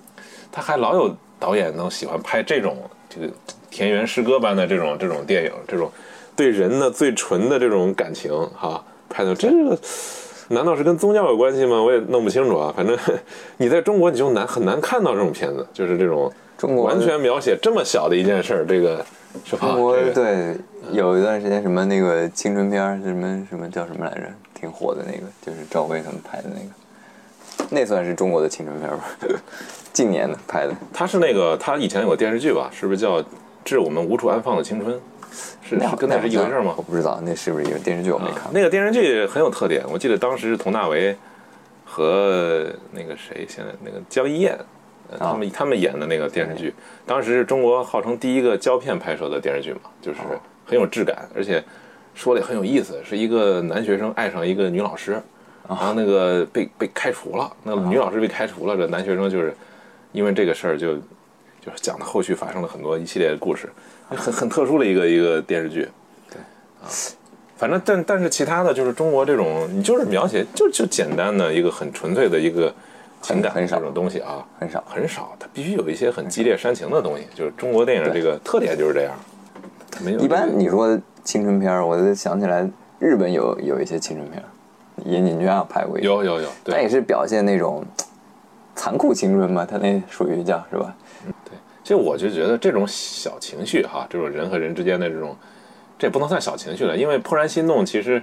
他还老有导演能喜欢拍这种这个田园诗歌般的这种这种电影，这种对人的最纯的这种感情哈，拍的这个难道是跟宗教有关系吗？我也弄不清楚啊。反正你在中国你就难很难看到这种片子，就是这种中国完全描写这么小的一件事儿，这个是吧？中国这个对有一段时间什么那个青春片儿，什么什么叫什么来着？挺火的那个，就是赵薇他们拍的那个，那算是中国的青春片吧？近年的拍的，他是那个他以前有个电视剧吧，是不是叫《致我们无处安放的青春》？是那跟那是一回事吗我？不知道那是不是一个电视剧，我没看。那个电视剧很有特点，我记得当时是佟大为和那个谁，现在那个江一燕，呃他们他们演的那个电视剧，当时是中国号称第一个胶片拍摄的电视剧嘛，就是很有质感，而且说的也很有意思，是一个男学生爱上一个女老师，然后那个被被开除了，那个女老师被开除了，这男学生就是因为这个事儿就就是讲的后续发生了很多一系列的故事，很很特殊的一个一个电视剧。对啊反正但但是其他的就是中国这种，你就是描写就就简单的一个很纯粹的一个情感很少这种东西啊，很少很少，它必须有一些很激烈煽情的东西，就是中国电影这个特点就是这样，没有一般你说青春片儿，我就想起来日本有有一些青春片儿，岩井俊啊拍过一个，有有有，对但也是表现那种残酷青春嘛，他那属于叫是吧？对，其实我就觉得这种小情绪哈，这种人和人之间的这种，这也不能算小情绪了，因为怦然心动其实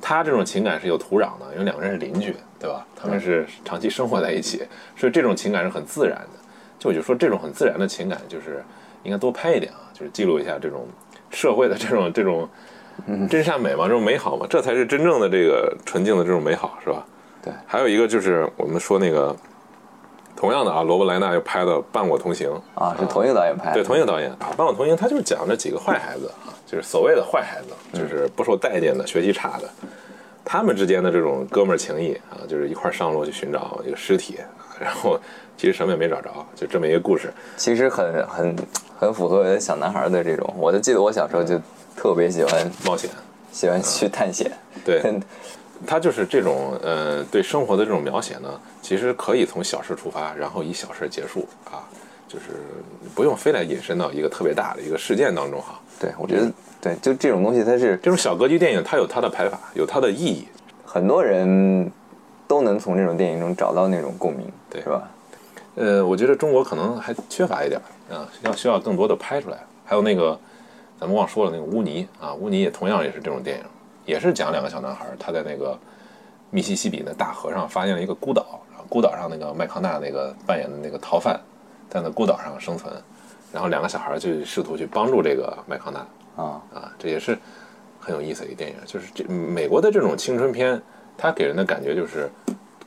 他这种情感是有土壤的，因为两个人是邻居，对吧？他们是长期生活在一起，所以这种情感是很自然的。就我就说这种很自然的情感，就是应该多拍一点啊，就是记录一下这种社会的这种这种真善美嘛，这种美好嘛，这才是真正的这个纯净的这种美好，是吧？对。还有一个就是我们说那个。同样的啊，罗伯莱纳又拍了《伴我同行》啊，是同一个导演拍的，对，同一个导演。啊，《伴我同行》他就是讲这几个坏孩子啊，就是所谓的坏孩子，就是不受待见的、学习差的，他们之间的这种哥们儿情谊啊，就是一块上路去寻找一个尸体，啊然后其实什么也没找着，就这么一个故事。其实很很很符合小男孩的这种。我就记得我小时候就特别喜欢冒险，喜欢去探险，对，他就是这种呃对生活的这种描写呢，其实可以从小事出发，然后以小事结束啊，就是不用非得引申到一个特别大的一个事件当中哈。对，我觉得对，就这种东西，它是这种小格局电影，它有它的排法，有它的意义。很多人都能从这种电影中找到那种共鸣，对是吧？呃，我觉得中国可能还缺乏一点啊，要需要更多的拍出来。还有那个咱们忘说了那个乌尼啊，乌尼也同样也是这种电影，也是讲两个小男孩儿，他在那个密西西比的大河上发现了一个孤岛，然后孤岛上那个麦康纳那个扮演的那个逃犯在那孤岛上生存，然后两个小孩儿就试图去帮助这个麦康纳啊，啊，这也是很有意思的一个电影。就是这美国的这种青春片，它给人的感觉就是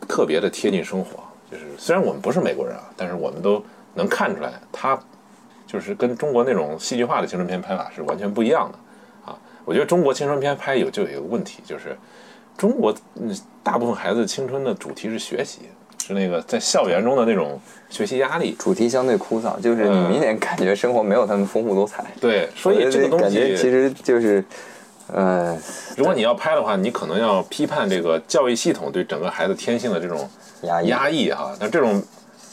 特别的贴近生活。就是虽然我们不是美国人啊，但是我们都能看出来，他就是跟中国那种戏剧化的青春片拍法是完全不一样的啊。我觉得中国青春片拍有就有一个问题，就是中国嗯大部分孩子青春的主题是学习，是那个在校园中的那种学习压力。主题相对枯燥，就是你嗯明显感觉生活没有他们丰富多彩。对，所以这个东感觉其，实就是，呃，如果你要拍的话，你可能要批判这个教育系统对整个孩子天性的这种压抑，压抑哈。那这种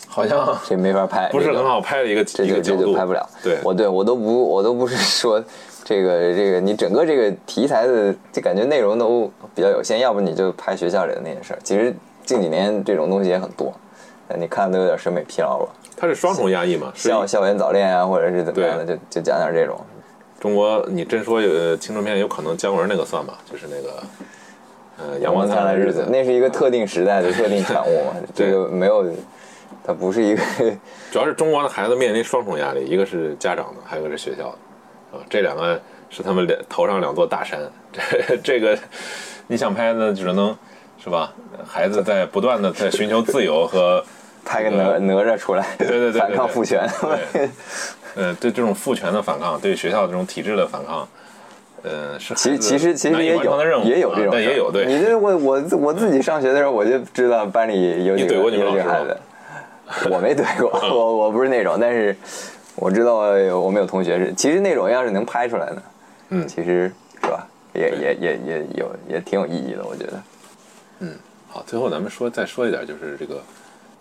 好像这没法拍，不是很好拍的一个这个这一个角度，就拍不了。对我对我都不我都不是说这个 这个你整个这个题材的就感觉内容都比较有限，要不你就拍学校里的那些事儿。其实近几年这种东西也很多，呃你看都有点审美疲劳了。它是双重压抑嘛，是校校园早恋啊，或者是怎么样的，就就讲点这种。中国，你真说有青春片，有可能姜文那个算吧，就是那个呃《阳光灿烂的日子》，那是一个特定时代的特定产物嘛，这个没有，它不是一个 主要是中国的孩子面临双重压力，一个是家长的，还有一个是学校的，啊，这两个是他们两头上两座大山。这 这个你想拍呢，只能是吧？孩子在不断的在寻求自由和拍个哪哪吒出来，对对对对反抗父权。对。呃对这种父权的反抗，对学校这种体制的反抗，呃是其其实其实也有也有这种也有对。你这我我我自己上学的时候我就知道班里有几个你怼过你有几个孩子，我没怼过，我我不是那种，但是我知道我们有同学是，其实那种要是能拍出来呢，嗯。其实是吧，也也也也有也挺有意义的，我觉得。嗯好，最后咱们说再说一点，就是这个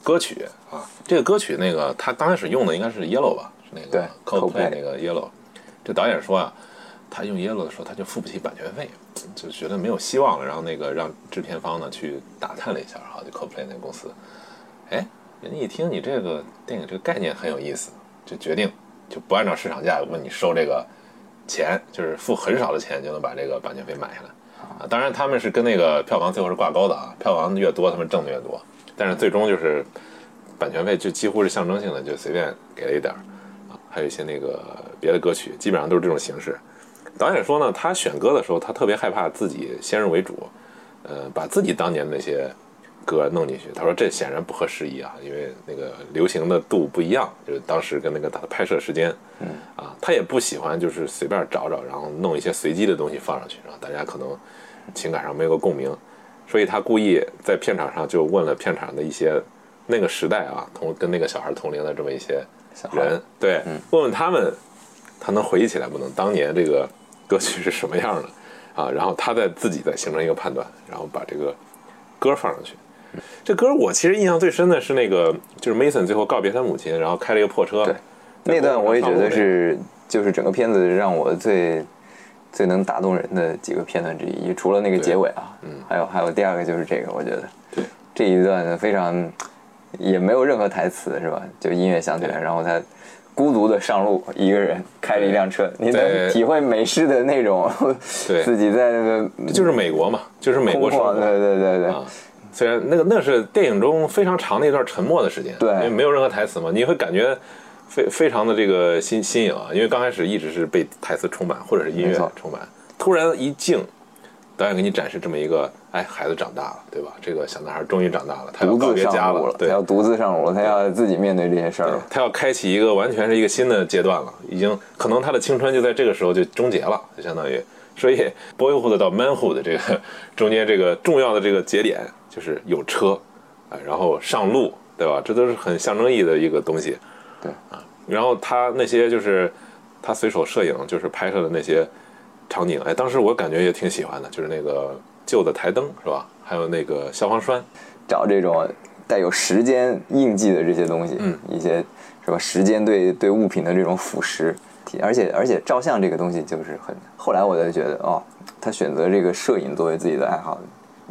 歌曲啊，这个歌曲那个他刚开始用的应该是 Yellow 吧，是那个 Coldplay 那个 Yellow。这导演说啊，他用 Yellow 的时候他就付不起版权费，就觉得没有希望了，然后那个让制片方呢去打探了一下哈，就 Coldplay 那个公司，哎，人家一听你这个电影这个概念很有意思，就决定就不按照市场价问你收这个钱，就是付很少的钱就能把这个版权费买下来。啊，当然他们是跟那个票房最后是挂钩的啊，票房越多他们挣的越多，但是最终就是版权费就几乎是象征性的，就随便给了一点儿啊，还有一些那个别的歌曲，基本上都是这种形式。导演说呢，他选歌的时候，他特别害怕自己先入为主，呃，把自己当年那些歌弄进去。他说这显然不合时宜啊，因为那个流行的度不一样，就是当时跟那个他的拍摄时间，嗯啊，他也不喜欢就是随便找找，然后弄一些随机的东西放上去，然后大家可能情感上没有个共鸣，所以他故意在片场上就问了片场的一些那个时代啊同跟那个小孩同龄的这么一些人，对，问问他们，他能回忆起来不能当年这个歌曲是什么样的啊？然后他再自己再形成一个判断，然后把这个歌放上去。这歌我其实印象最深的是那个，就是 Mason 最后告别他母亲，然后开了一个破车。对那段我也觉得是，就是整个片子让我最最能打动人的几个片段之一，除了那个结尾啊，嗯，还有还有第二个就是这个，我觉得对。这一段非常也没有任何台词是吧？就音乐响起来，然后他孤独的上路，一个人开着一辆车，你能体会美式的那种，对。自己在那个就是美国嘛，就是美国生活。对对对对，啊。虽然那个那是电影中非常长的一段沉默的时间，对。因为没有任何台词嘛，你会感觉非非常的这个新新颖啊，因为刚开始一直是被台词充满或者是音乐充满，突然一静，导演给你展示这么一个，哎，孩子长大了，对吧？这个小男孩终于长大了，他要独告别家路了，他对，要独自上路了，他要自己面对这些事儿了。他要开启一个完全是一个新的阶段了，已经可能他的青春就在这个时候就终结了，就相当于，所以 boyhood 到 manhood 这个中间这个重要的这个节点就是有车，啊，然后上路，对吧？这都是很象征意义的一个东西。对啊，然后他那些就是他随手摄影，就是拍摄的那些场景，哎，当时我感觉也挺喜欢的，就是那个旧的台灯是吧？还有那个消防栓，找这种带有时间印记的这些东西，嗯一些是吧？时间对对物品的这种腐蚀，而且而且照相这个东西就是很，后来我才觉得哦，他选择这个摄影作为自己的爱好，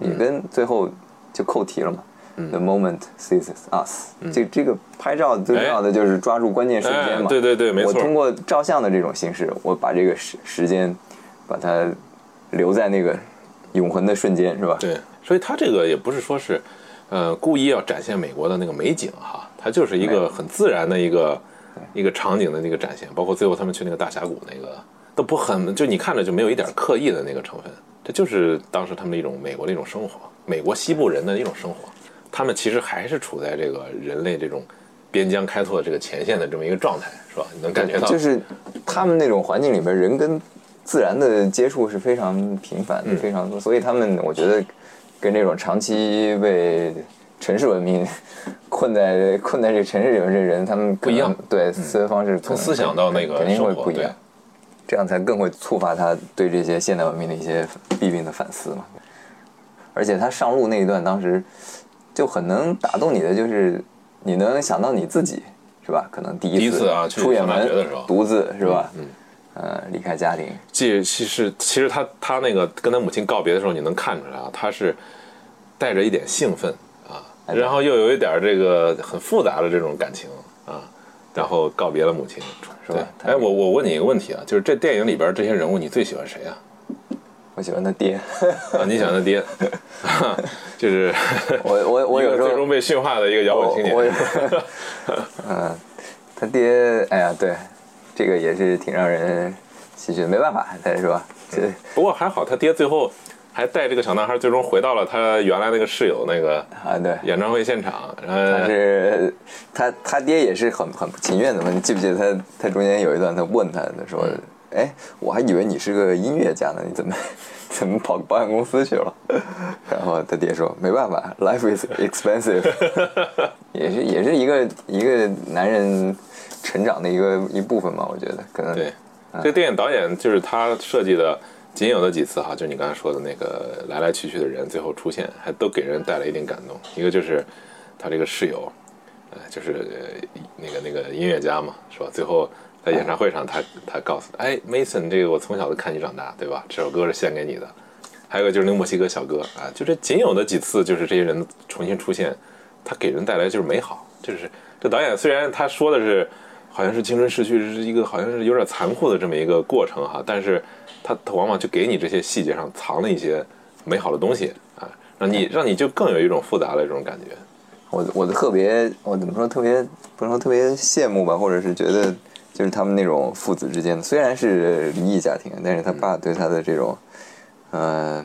也嗯跟最后就扣题了嘛。The moment seizes us，、这这个拍照最重要的就是抓住关键瞬间嘛。对对对没错。我通过照相的这种形式，我把这个时时间，把它留在那个永恒的瞬间，是吧？对，所以他这个也不是说是，呃，故意要展现美国的那个美景哈，它就是一个很自然的一个一个场景的那个展现，包括最后他们去那个大峡谷那个都不很，就你看着就没有一点刻意的那个成分，这就是当时他们的一种美国的一种生活，美国西部人的一种生活，他们其实还是处在这个人类这种边疆开拓这个前线的这么一个状态，是吧？你能感觉到，就是他们那种环境里边，人跟自然的接触是非常频繁的，嗯。非常多，所以他们我觉得跟这种长期被城市文明困在困在这城市里面这人，他们不一样，对思维方式从思想到那个肯定会不一样，这样才更会触发他对这些现代文明的一些弊病的反思嘛。而且他上路那一段，当时就很能打动你的，就是你能想到你自己，是吧？可能第一次啊去出远门独自是吧？嗯，呃，离开家庭，即其实其实他他那个跟他母亲告别的时候，你能看出来啊，他是带着一点兴奋啊，哎然后又有一点这个很复杂的这种感情啊，然后告别了母亲，是吧？哎，我我问你一个问题啊，就是这电影里边这些人物，你最喜欢谁啊？我喜欢他爹。啊，你喜欢他爹，就是我我我有时候最终被驯化的一个摇滚青年，嗯，他爹，哎呀，对，这个也是挺让人唏嘘的，没办法，他是吧？这不过还好，他爹最后还带这个小男孩最终回到了他原来那个室友那个啊，对，演唱会现场，然他后是他他爹也是很很不情愿的嘛。你记不记得他他中间有一段他问他，他说：“哎，我还以为你是个音乐家呢，你怎么怎么跑保险公司去了？” 然后他爹说：“没办法，life is expensive。”也是也是一个一个男人成长的一个一部分嘛，我觉得可能对，这个电影导演就是他设计的，仅有的几次哈，就是你刚才说的那个来来去去的人，最后出现，还都给人带来一定感动。一个就是他这个室友，呃，就是呃那个那个音乐家嘛，是吧？最后在演唱会上他，他告诉，哎，Mason，这个我从小都看你长大，对吧？这首歌是献给你的。还有个就是那个墨西哥小哥啊，就这仅有的几次，就是这些人重新出现，他给人带来就是美好。就是这导演虽然他说的是好像是青春逝去，是一个好像是有点残酷的这么一个过程哈，但是他他往往就给你这些细节上藏了一些美好的东西啊，让你让你就更有一种复杂的这种感觉。我我特别，我怎么说特别不能说特别羡慕吧，或者是觉得就是他们那种父子之间的，虽然是离异家庭，但是他爸对他的这种，呃，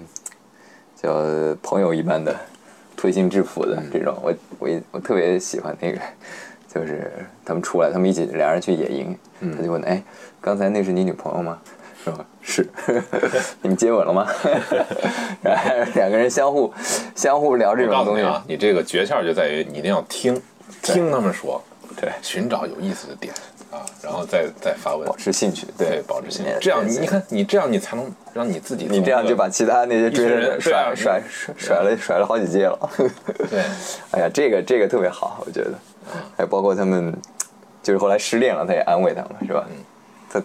叫朋友一般的推心置腹的这种，我我一我特别喜欢那个，就是他们出来，他们一起俩人去野营，他就问，哎，刚才那是你女朋友吗？说是，你们接吻了吗？然后两个人相互相互聊这我种东西，你啊，你这个诀窍就在于你一定要听听他们说，对。寻找有意思的点啊，然后再再发问保，持兴趣，对，保持兴趣哎，这样你你看你这样你才能让你自己你这样就把其他那些追的人甩甩甩甩了甩了好几届了。对 哎呀，这个这个特别好，我觉得，还包括他们，就是后来失恋了，他也安慰他们，是吧？他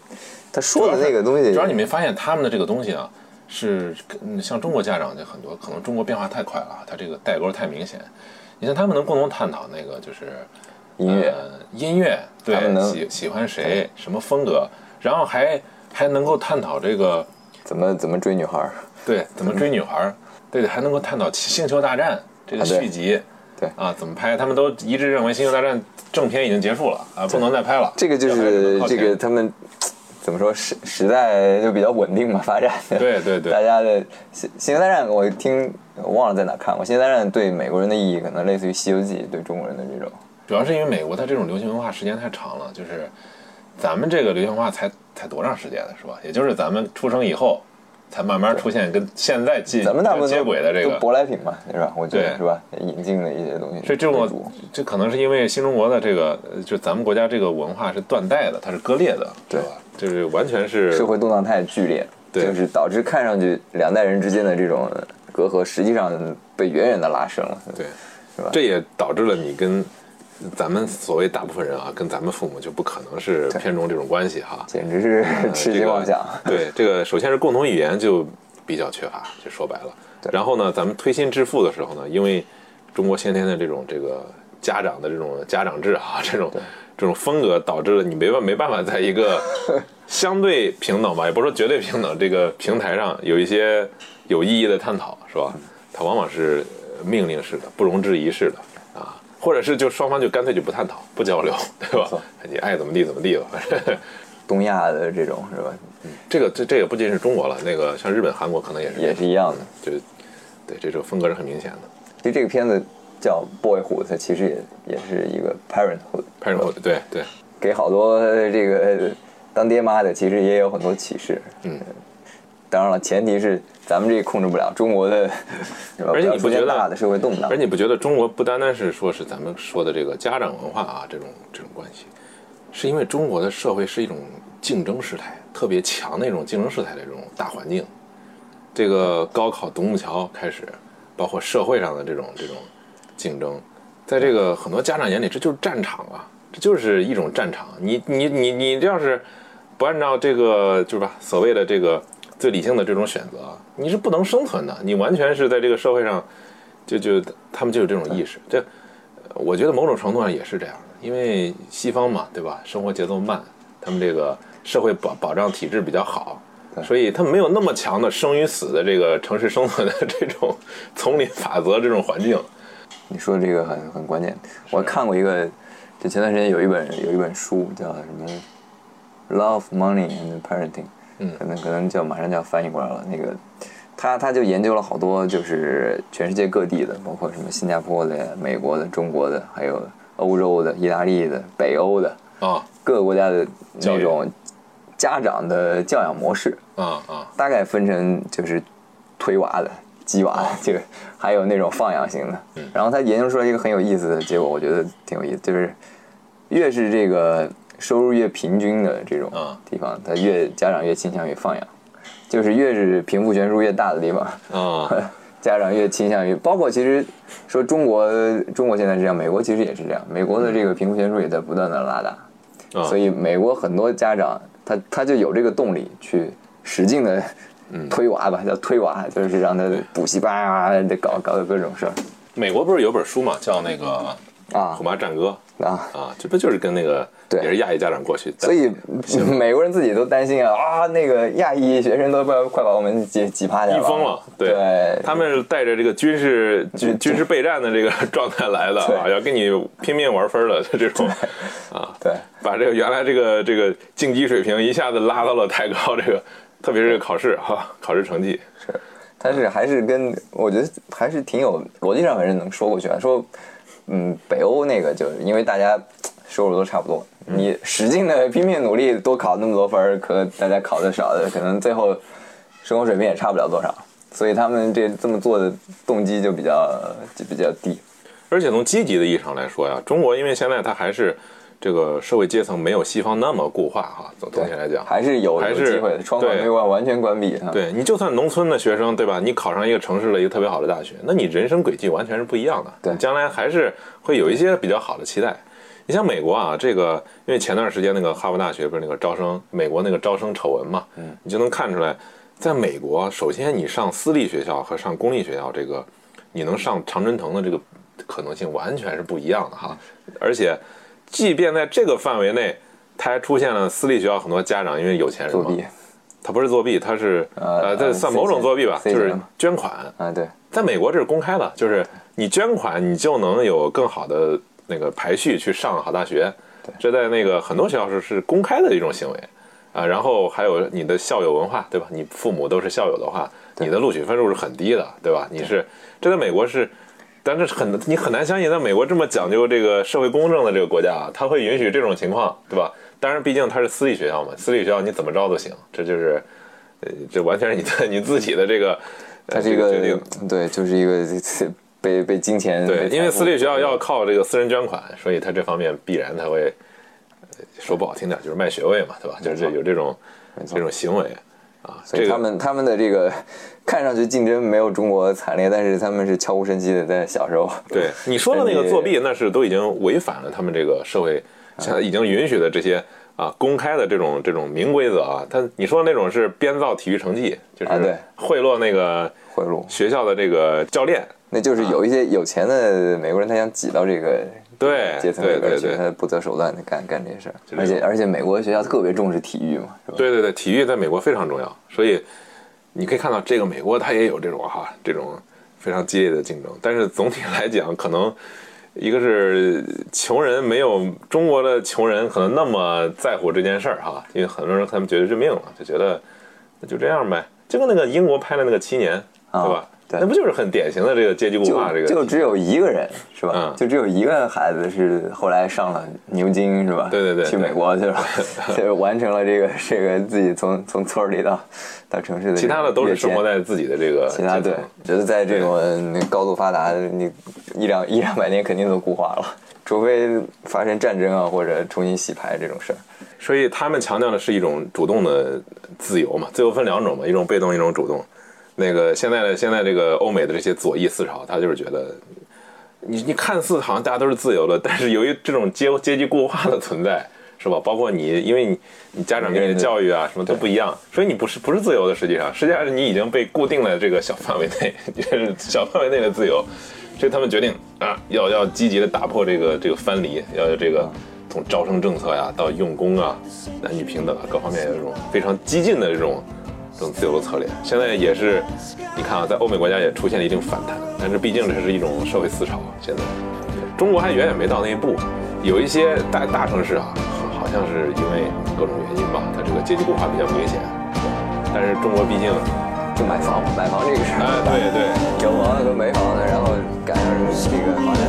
他说的那个东西，主要你没发现他们的这个东西啊，是嗯像中国家长就很多，可能中国变化太快了，他这个代沟太明显。你像他们能共同探讨那个就是音乐呃、音乐，对他们，能喜喜欢谁，什么风格，然后还还能够探讨这个怎么怎么追女孩儿，对怎么追女孩儿，对，还能够探讨《星球大战》这个续集。对啊，怎么拍？他们都一致认为《星球大战》正片已经结束了啊，不能再拍了。这个就是这个他们怎么说时时代就比较稳定嘛，发展的。对对对大家的《星星球大战》，我听我忘了在哪看过，《星球大战》对美国人的意义可能类似于《西游记》对中国人的这种。主要是因为美国它这种流行文化时间太长了，就是咱们这个流行文化才才多长时间了，是吧？也就是咱们出生以后，才慢慢出现跟现在接咱们大部分接轨的这个。舶来品嘛，是吧？我觉得是吧？引进的一些东西。所以这种这可能是因为新中国的这个，呃就咱们国家这个文化是断代的，它是割裂的，对是吧？就是完全是社会动荡太剧烈，对就是导致看上去两代人之间的这种隔阂实际上被远远的拉伸了。对，是吧这也导致了你跟咱们所谓大部分人啊，跟咱们父母就不可能是偏重这种关系哈。简直是 痴心妄想。这个对，这个首先是共同语言就比较缺乏，就说白了。对然后呢，咱们推心置腹的时候呢，因为中国先天的这种这个家长的这种家长制啊，这种这种风格，导致了你没办没办法在一个 相对平等吧，也不说绝对平等，这个平台上有一些有意义的探讨，是吧？它往往是呃命令式的，不容置疑式的啊，或者是就双方就干脆就不探讨、不交流，对吧？你爱怎么地怎么地吧，东亚的这种是吧，这个这这也不仅是中国了，那个像日本、韩国可能也是，也是一样的。就对这种风格是很明显的。其实这个片子叫 Boyhood，它其实也也是一个人后对对，给好多这个当爹妈的其实也有很多启示。嗯，当然了，前提是咱们这控制不了中国的，而且你不觉得大的社会动荡而？你不觉得中国不单单是说是咱们说的这个家长文化啊这种这种关系，是因为中国的社会是一种竞争时态特别强的一种竞争时态的这种大环境。这个高考独木桥开始，包括社会上的这种这种竞争，在这个很多家长眼里，这就是战场啊，这就是一种战场。你你你你这要是不按照这个就是吧所谓的这个最理性的这种选择，你是不能生存的。你完全是在这个社会上，就就他们就有这种意识。这呃我觉得某种程度上也是这样的，因为西方嘛，对吧？生活节奏慢，他们这个社会保保障体制比较好。所以他们没有那么强的生与死的这个城市生存的这种 丛林法则这种环境，你说这个很很关键。我看过一个，就前段时间有一本有一本书叫什么《Love, Money and Parenting》，嗯可能可能就马上就要翻译过来了。那个他他就研究了好多，就是全世界各地的，包括什么新加坡的、美国的、中国的，还有欧洲的、意大利的、北欧的啊各个国家的那种家长的教养模式。啊啊！大概分成就是推娃的、鸡娃的，这个还有那种放养型的。然后他研究出来一个很有意思的结果，我觉得挺有意思，就是越是这个收入越平均的这种啊。地方，他越家长越倾向于放养；就是越是贫富悬殊越大的地方，啊，家长越倾向于，包括其实说中国，中国现在是这样，美国其实也是这样，美国的这个贫富悬殊也在不断的拉大，啊。所以美国很多家长他他就有这个动力去使劲的推娃吧，叫推娃，就是让他补习班啊，得搞搞各种事儿。美国不是有本书嘛，叫那个《啊虎妈战歌啊，》啊，这不就是跟那个对。也是亚裔家长过去，所以美国人自己都担心啊啊，那个亚裔学生都快快把我们挤挤趴下一疯了，对，对。他们是带着这个军事军军。事备战的这个状态来的啊，对。要跟你拼命玩分儿的 这种。啊，对。把这个原来这个这个竞技水平一下子拉到了太高，这个特别是考试哈，考试成绩，是，但是还是跟我觉得还是挺有逻辑上还是能说过去啊。说，嗯，北欧那个就是因为大家收入都差不多，你使劲的拼命努力多考那么多分儿，可大家考的少的，可能最后生活水平也差不了多少，所以他们这这么做的动机就比较就比较低。而且从积极的意义上来说呀，中国因为现在它还是这个社会阶层没有西方那么固化哈，总总体来讲，还是有还是有机会的，窗口没有完全关闭啊。对你就算农村的学生，对吧？你考上一个城市的一个特别好的大学，那你人生轨迹完全是不一样的。对将来还是会有一些比较好的期待。你像美国啊，这个因为前段时间那个哈佛大学不是那个招生，美国那个招生丑闻嘛，嗯，你就能看出来，在美国，首先你上私立学校和上公立学校，这个你能上常春藤的这个可能性完全是不一样的哈。而且，即便在这个范围内，它还出现了私立学校很多家长因为有钱人嘛，作弊他不是作弊，他是呃呃，这呃算某种作弊吧，就是捐款。啊，对，在美国这是公开的，就是你捐款，你就能有更好的那个排序去上好大学。这在那个很多学校是是公开的一种行为啊。然后还有你的校友文化，对吧？你父母都是校友的话，你的录取分数是很低的，对吧？你是这在美国是，但是很你很难相信，在美国这么讲究这个社会公正的这个国家啊，他会允许这种情况，对吧？当然，毕竟它是私立学校嘛，私立学校你怎么着都行，这就是，呃，这完全是你的你自己的这个，呃它这个决定个对，就是一个被被金钱对，因为私立学校要靠这个私人捐款，所以他这方面必然他会呃说不好听点，就是卖学位嘛，对吧？就是这有这种这种行为啊，所以这个他们他们的这个看上去竞争没有中国惨烈，但是他们是悄无声息的在小时候。对 你说的那个作弊，那是都已经违反了他们这个社会现在已经允许的这些啊公开的这种这种明规则啊。他你说的那种是编造体育成绩，就是贿赂那个贿赂，学校的这个教练。那就是有一些有钱的美国人，他想挤到这个对阶层里边去，他不择手段的干干这些事儿。而且而且美国学校特别重视体育嘛，是吧？对对对，体育在美国非常重要，所以你可以看到这个美国它也有这种哈这种非常激烈的竞争，但是总体来讲，可能一个是穷人没有中国的穷人可能那么在乎这件事儿哈，因为很多人他们觉得认命了，就觉得那就这样呗，就跟那个英国拍的那个七年，啊对吧？对那不就是很典型的这个阶级固化这个就就只有一个人是吧？嗯就只有一个孩子是后来上了牛津是吧？对对对去美国去了，就是完成了这个这个自己从从村儿里到到城市的其他的都是生活在自己的这个其他对觉得在这种高度发达，你一两一两百年肯定都固化了，除非发生战争啊或者重新洗牌这种事儿。所以他们强调的是一种主动的自由嘛，自由分两种嘛，一种被动，一种主动。那个现在的现在这个欧美的这些左翼思潮，他就是觉得，你你看似好像大家都是自由的，但是由于这种阶阶级固化的存在，是吧？包括你，因为你你家长给你的教育啊什么都不一样，所以你不是不是自由的，实际上实际上是你已经被固定了这个小范围内，就是小范围内的自由，所以他们决定啊，要要积极的打破这个这个藩篱，要这个从招生政策呀到用工啊、男女平等啊各方面有一种非常激进的这种这种自由的策略。现在也是，你看啊，在欧美国家也出现了一定反弹，但是毕竟这是一种社会思潮。现在中国还远远没到那一步，有一些大大城市啊，好好像是因为各种原因吧，它这个阶级固化比较明显。但是中国毕竟，就买房，买房这个事儿，哎，对对。有房子都没房子，然后赶上这个发展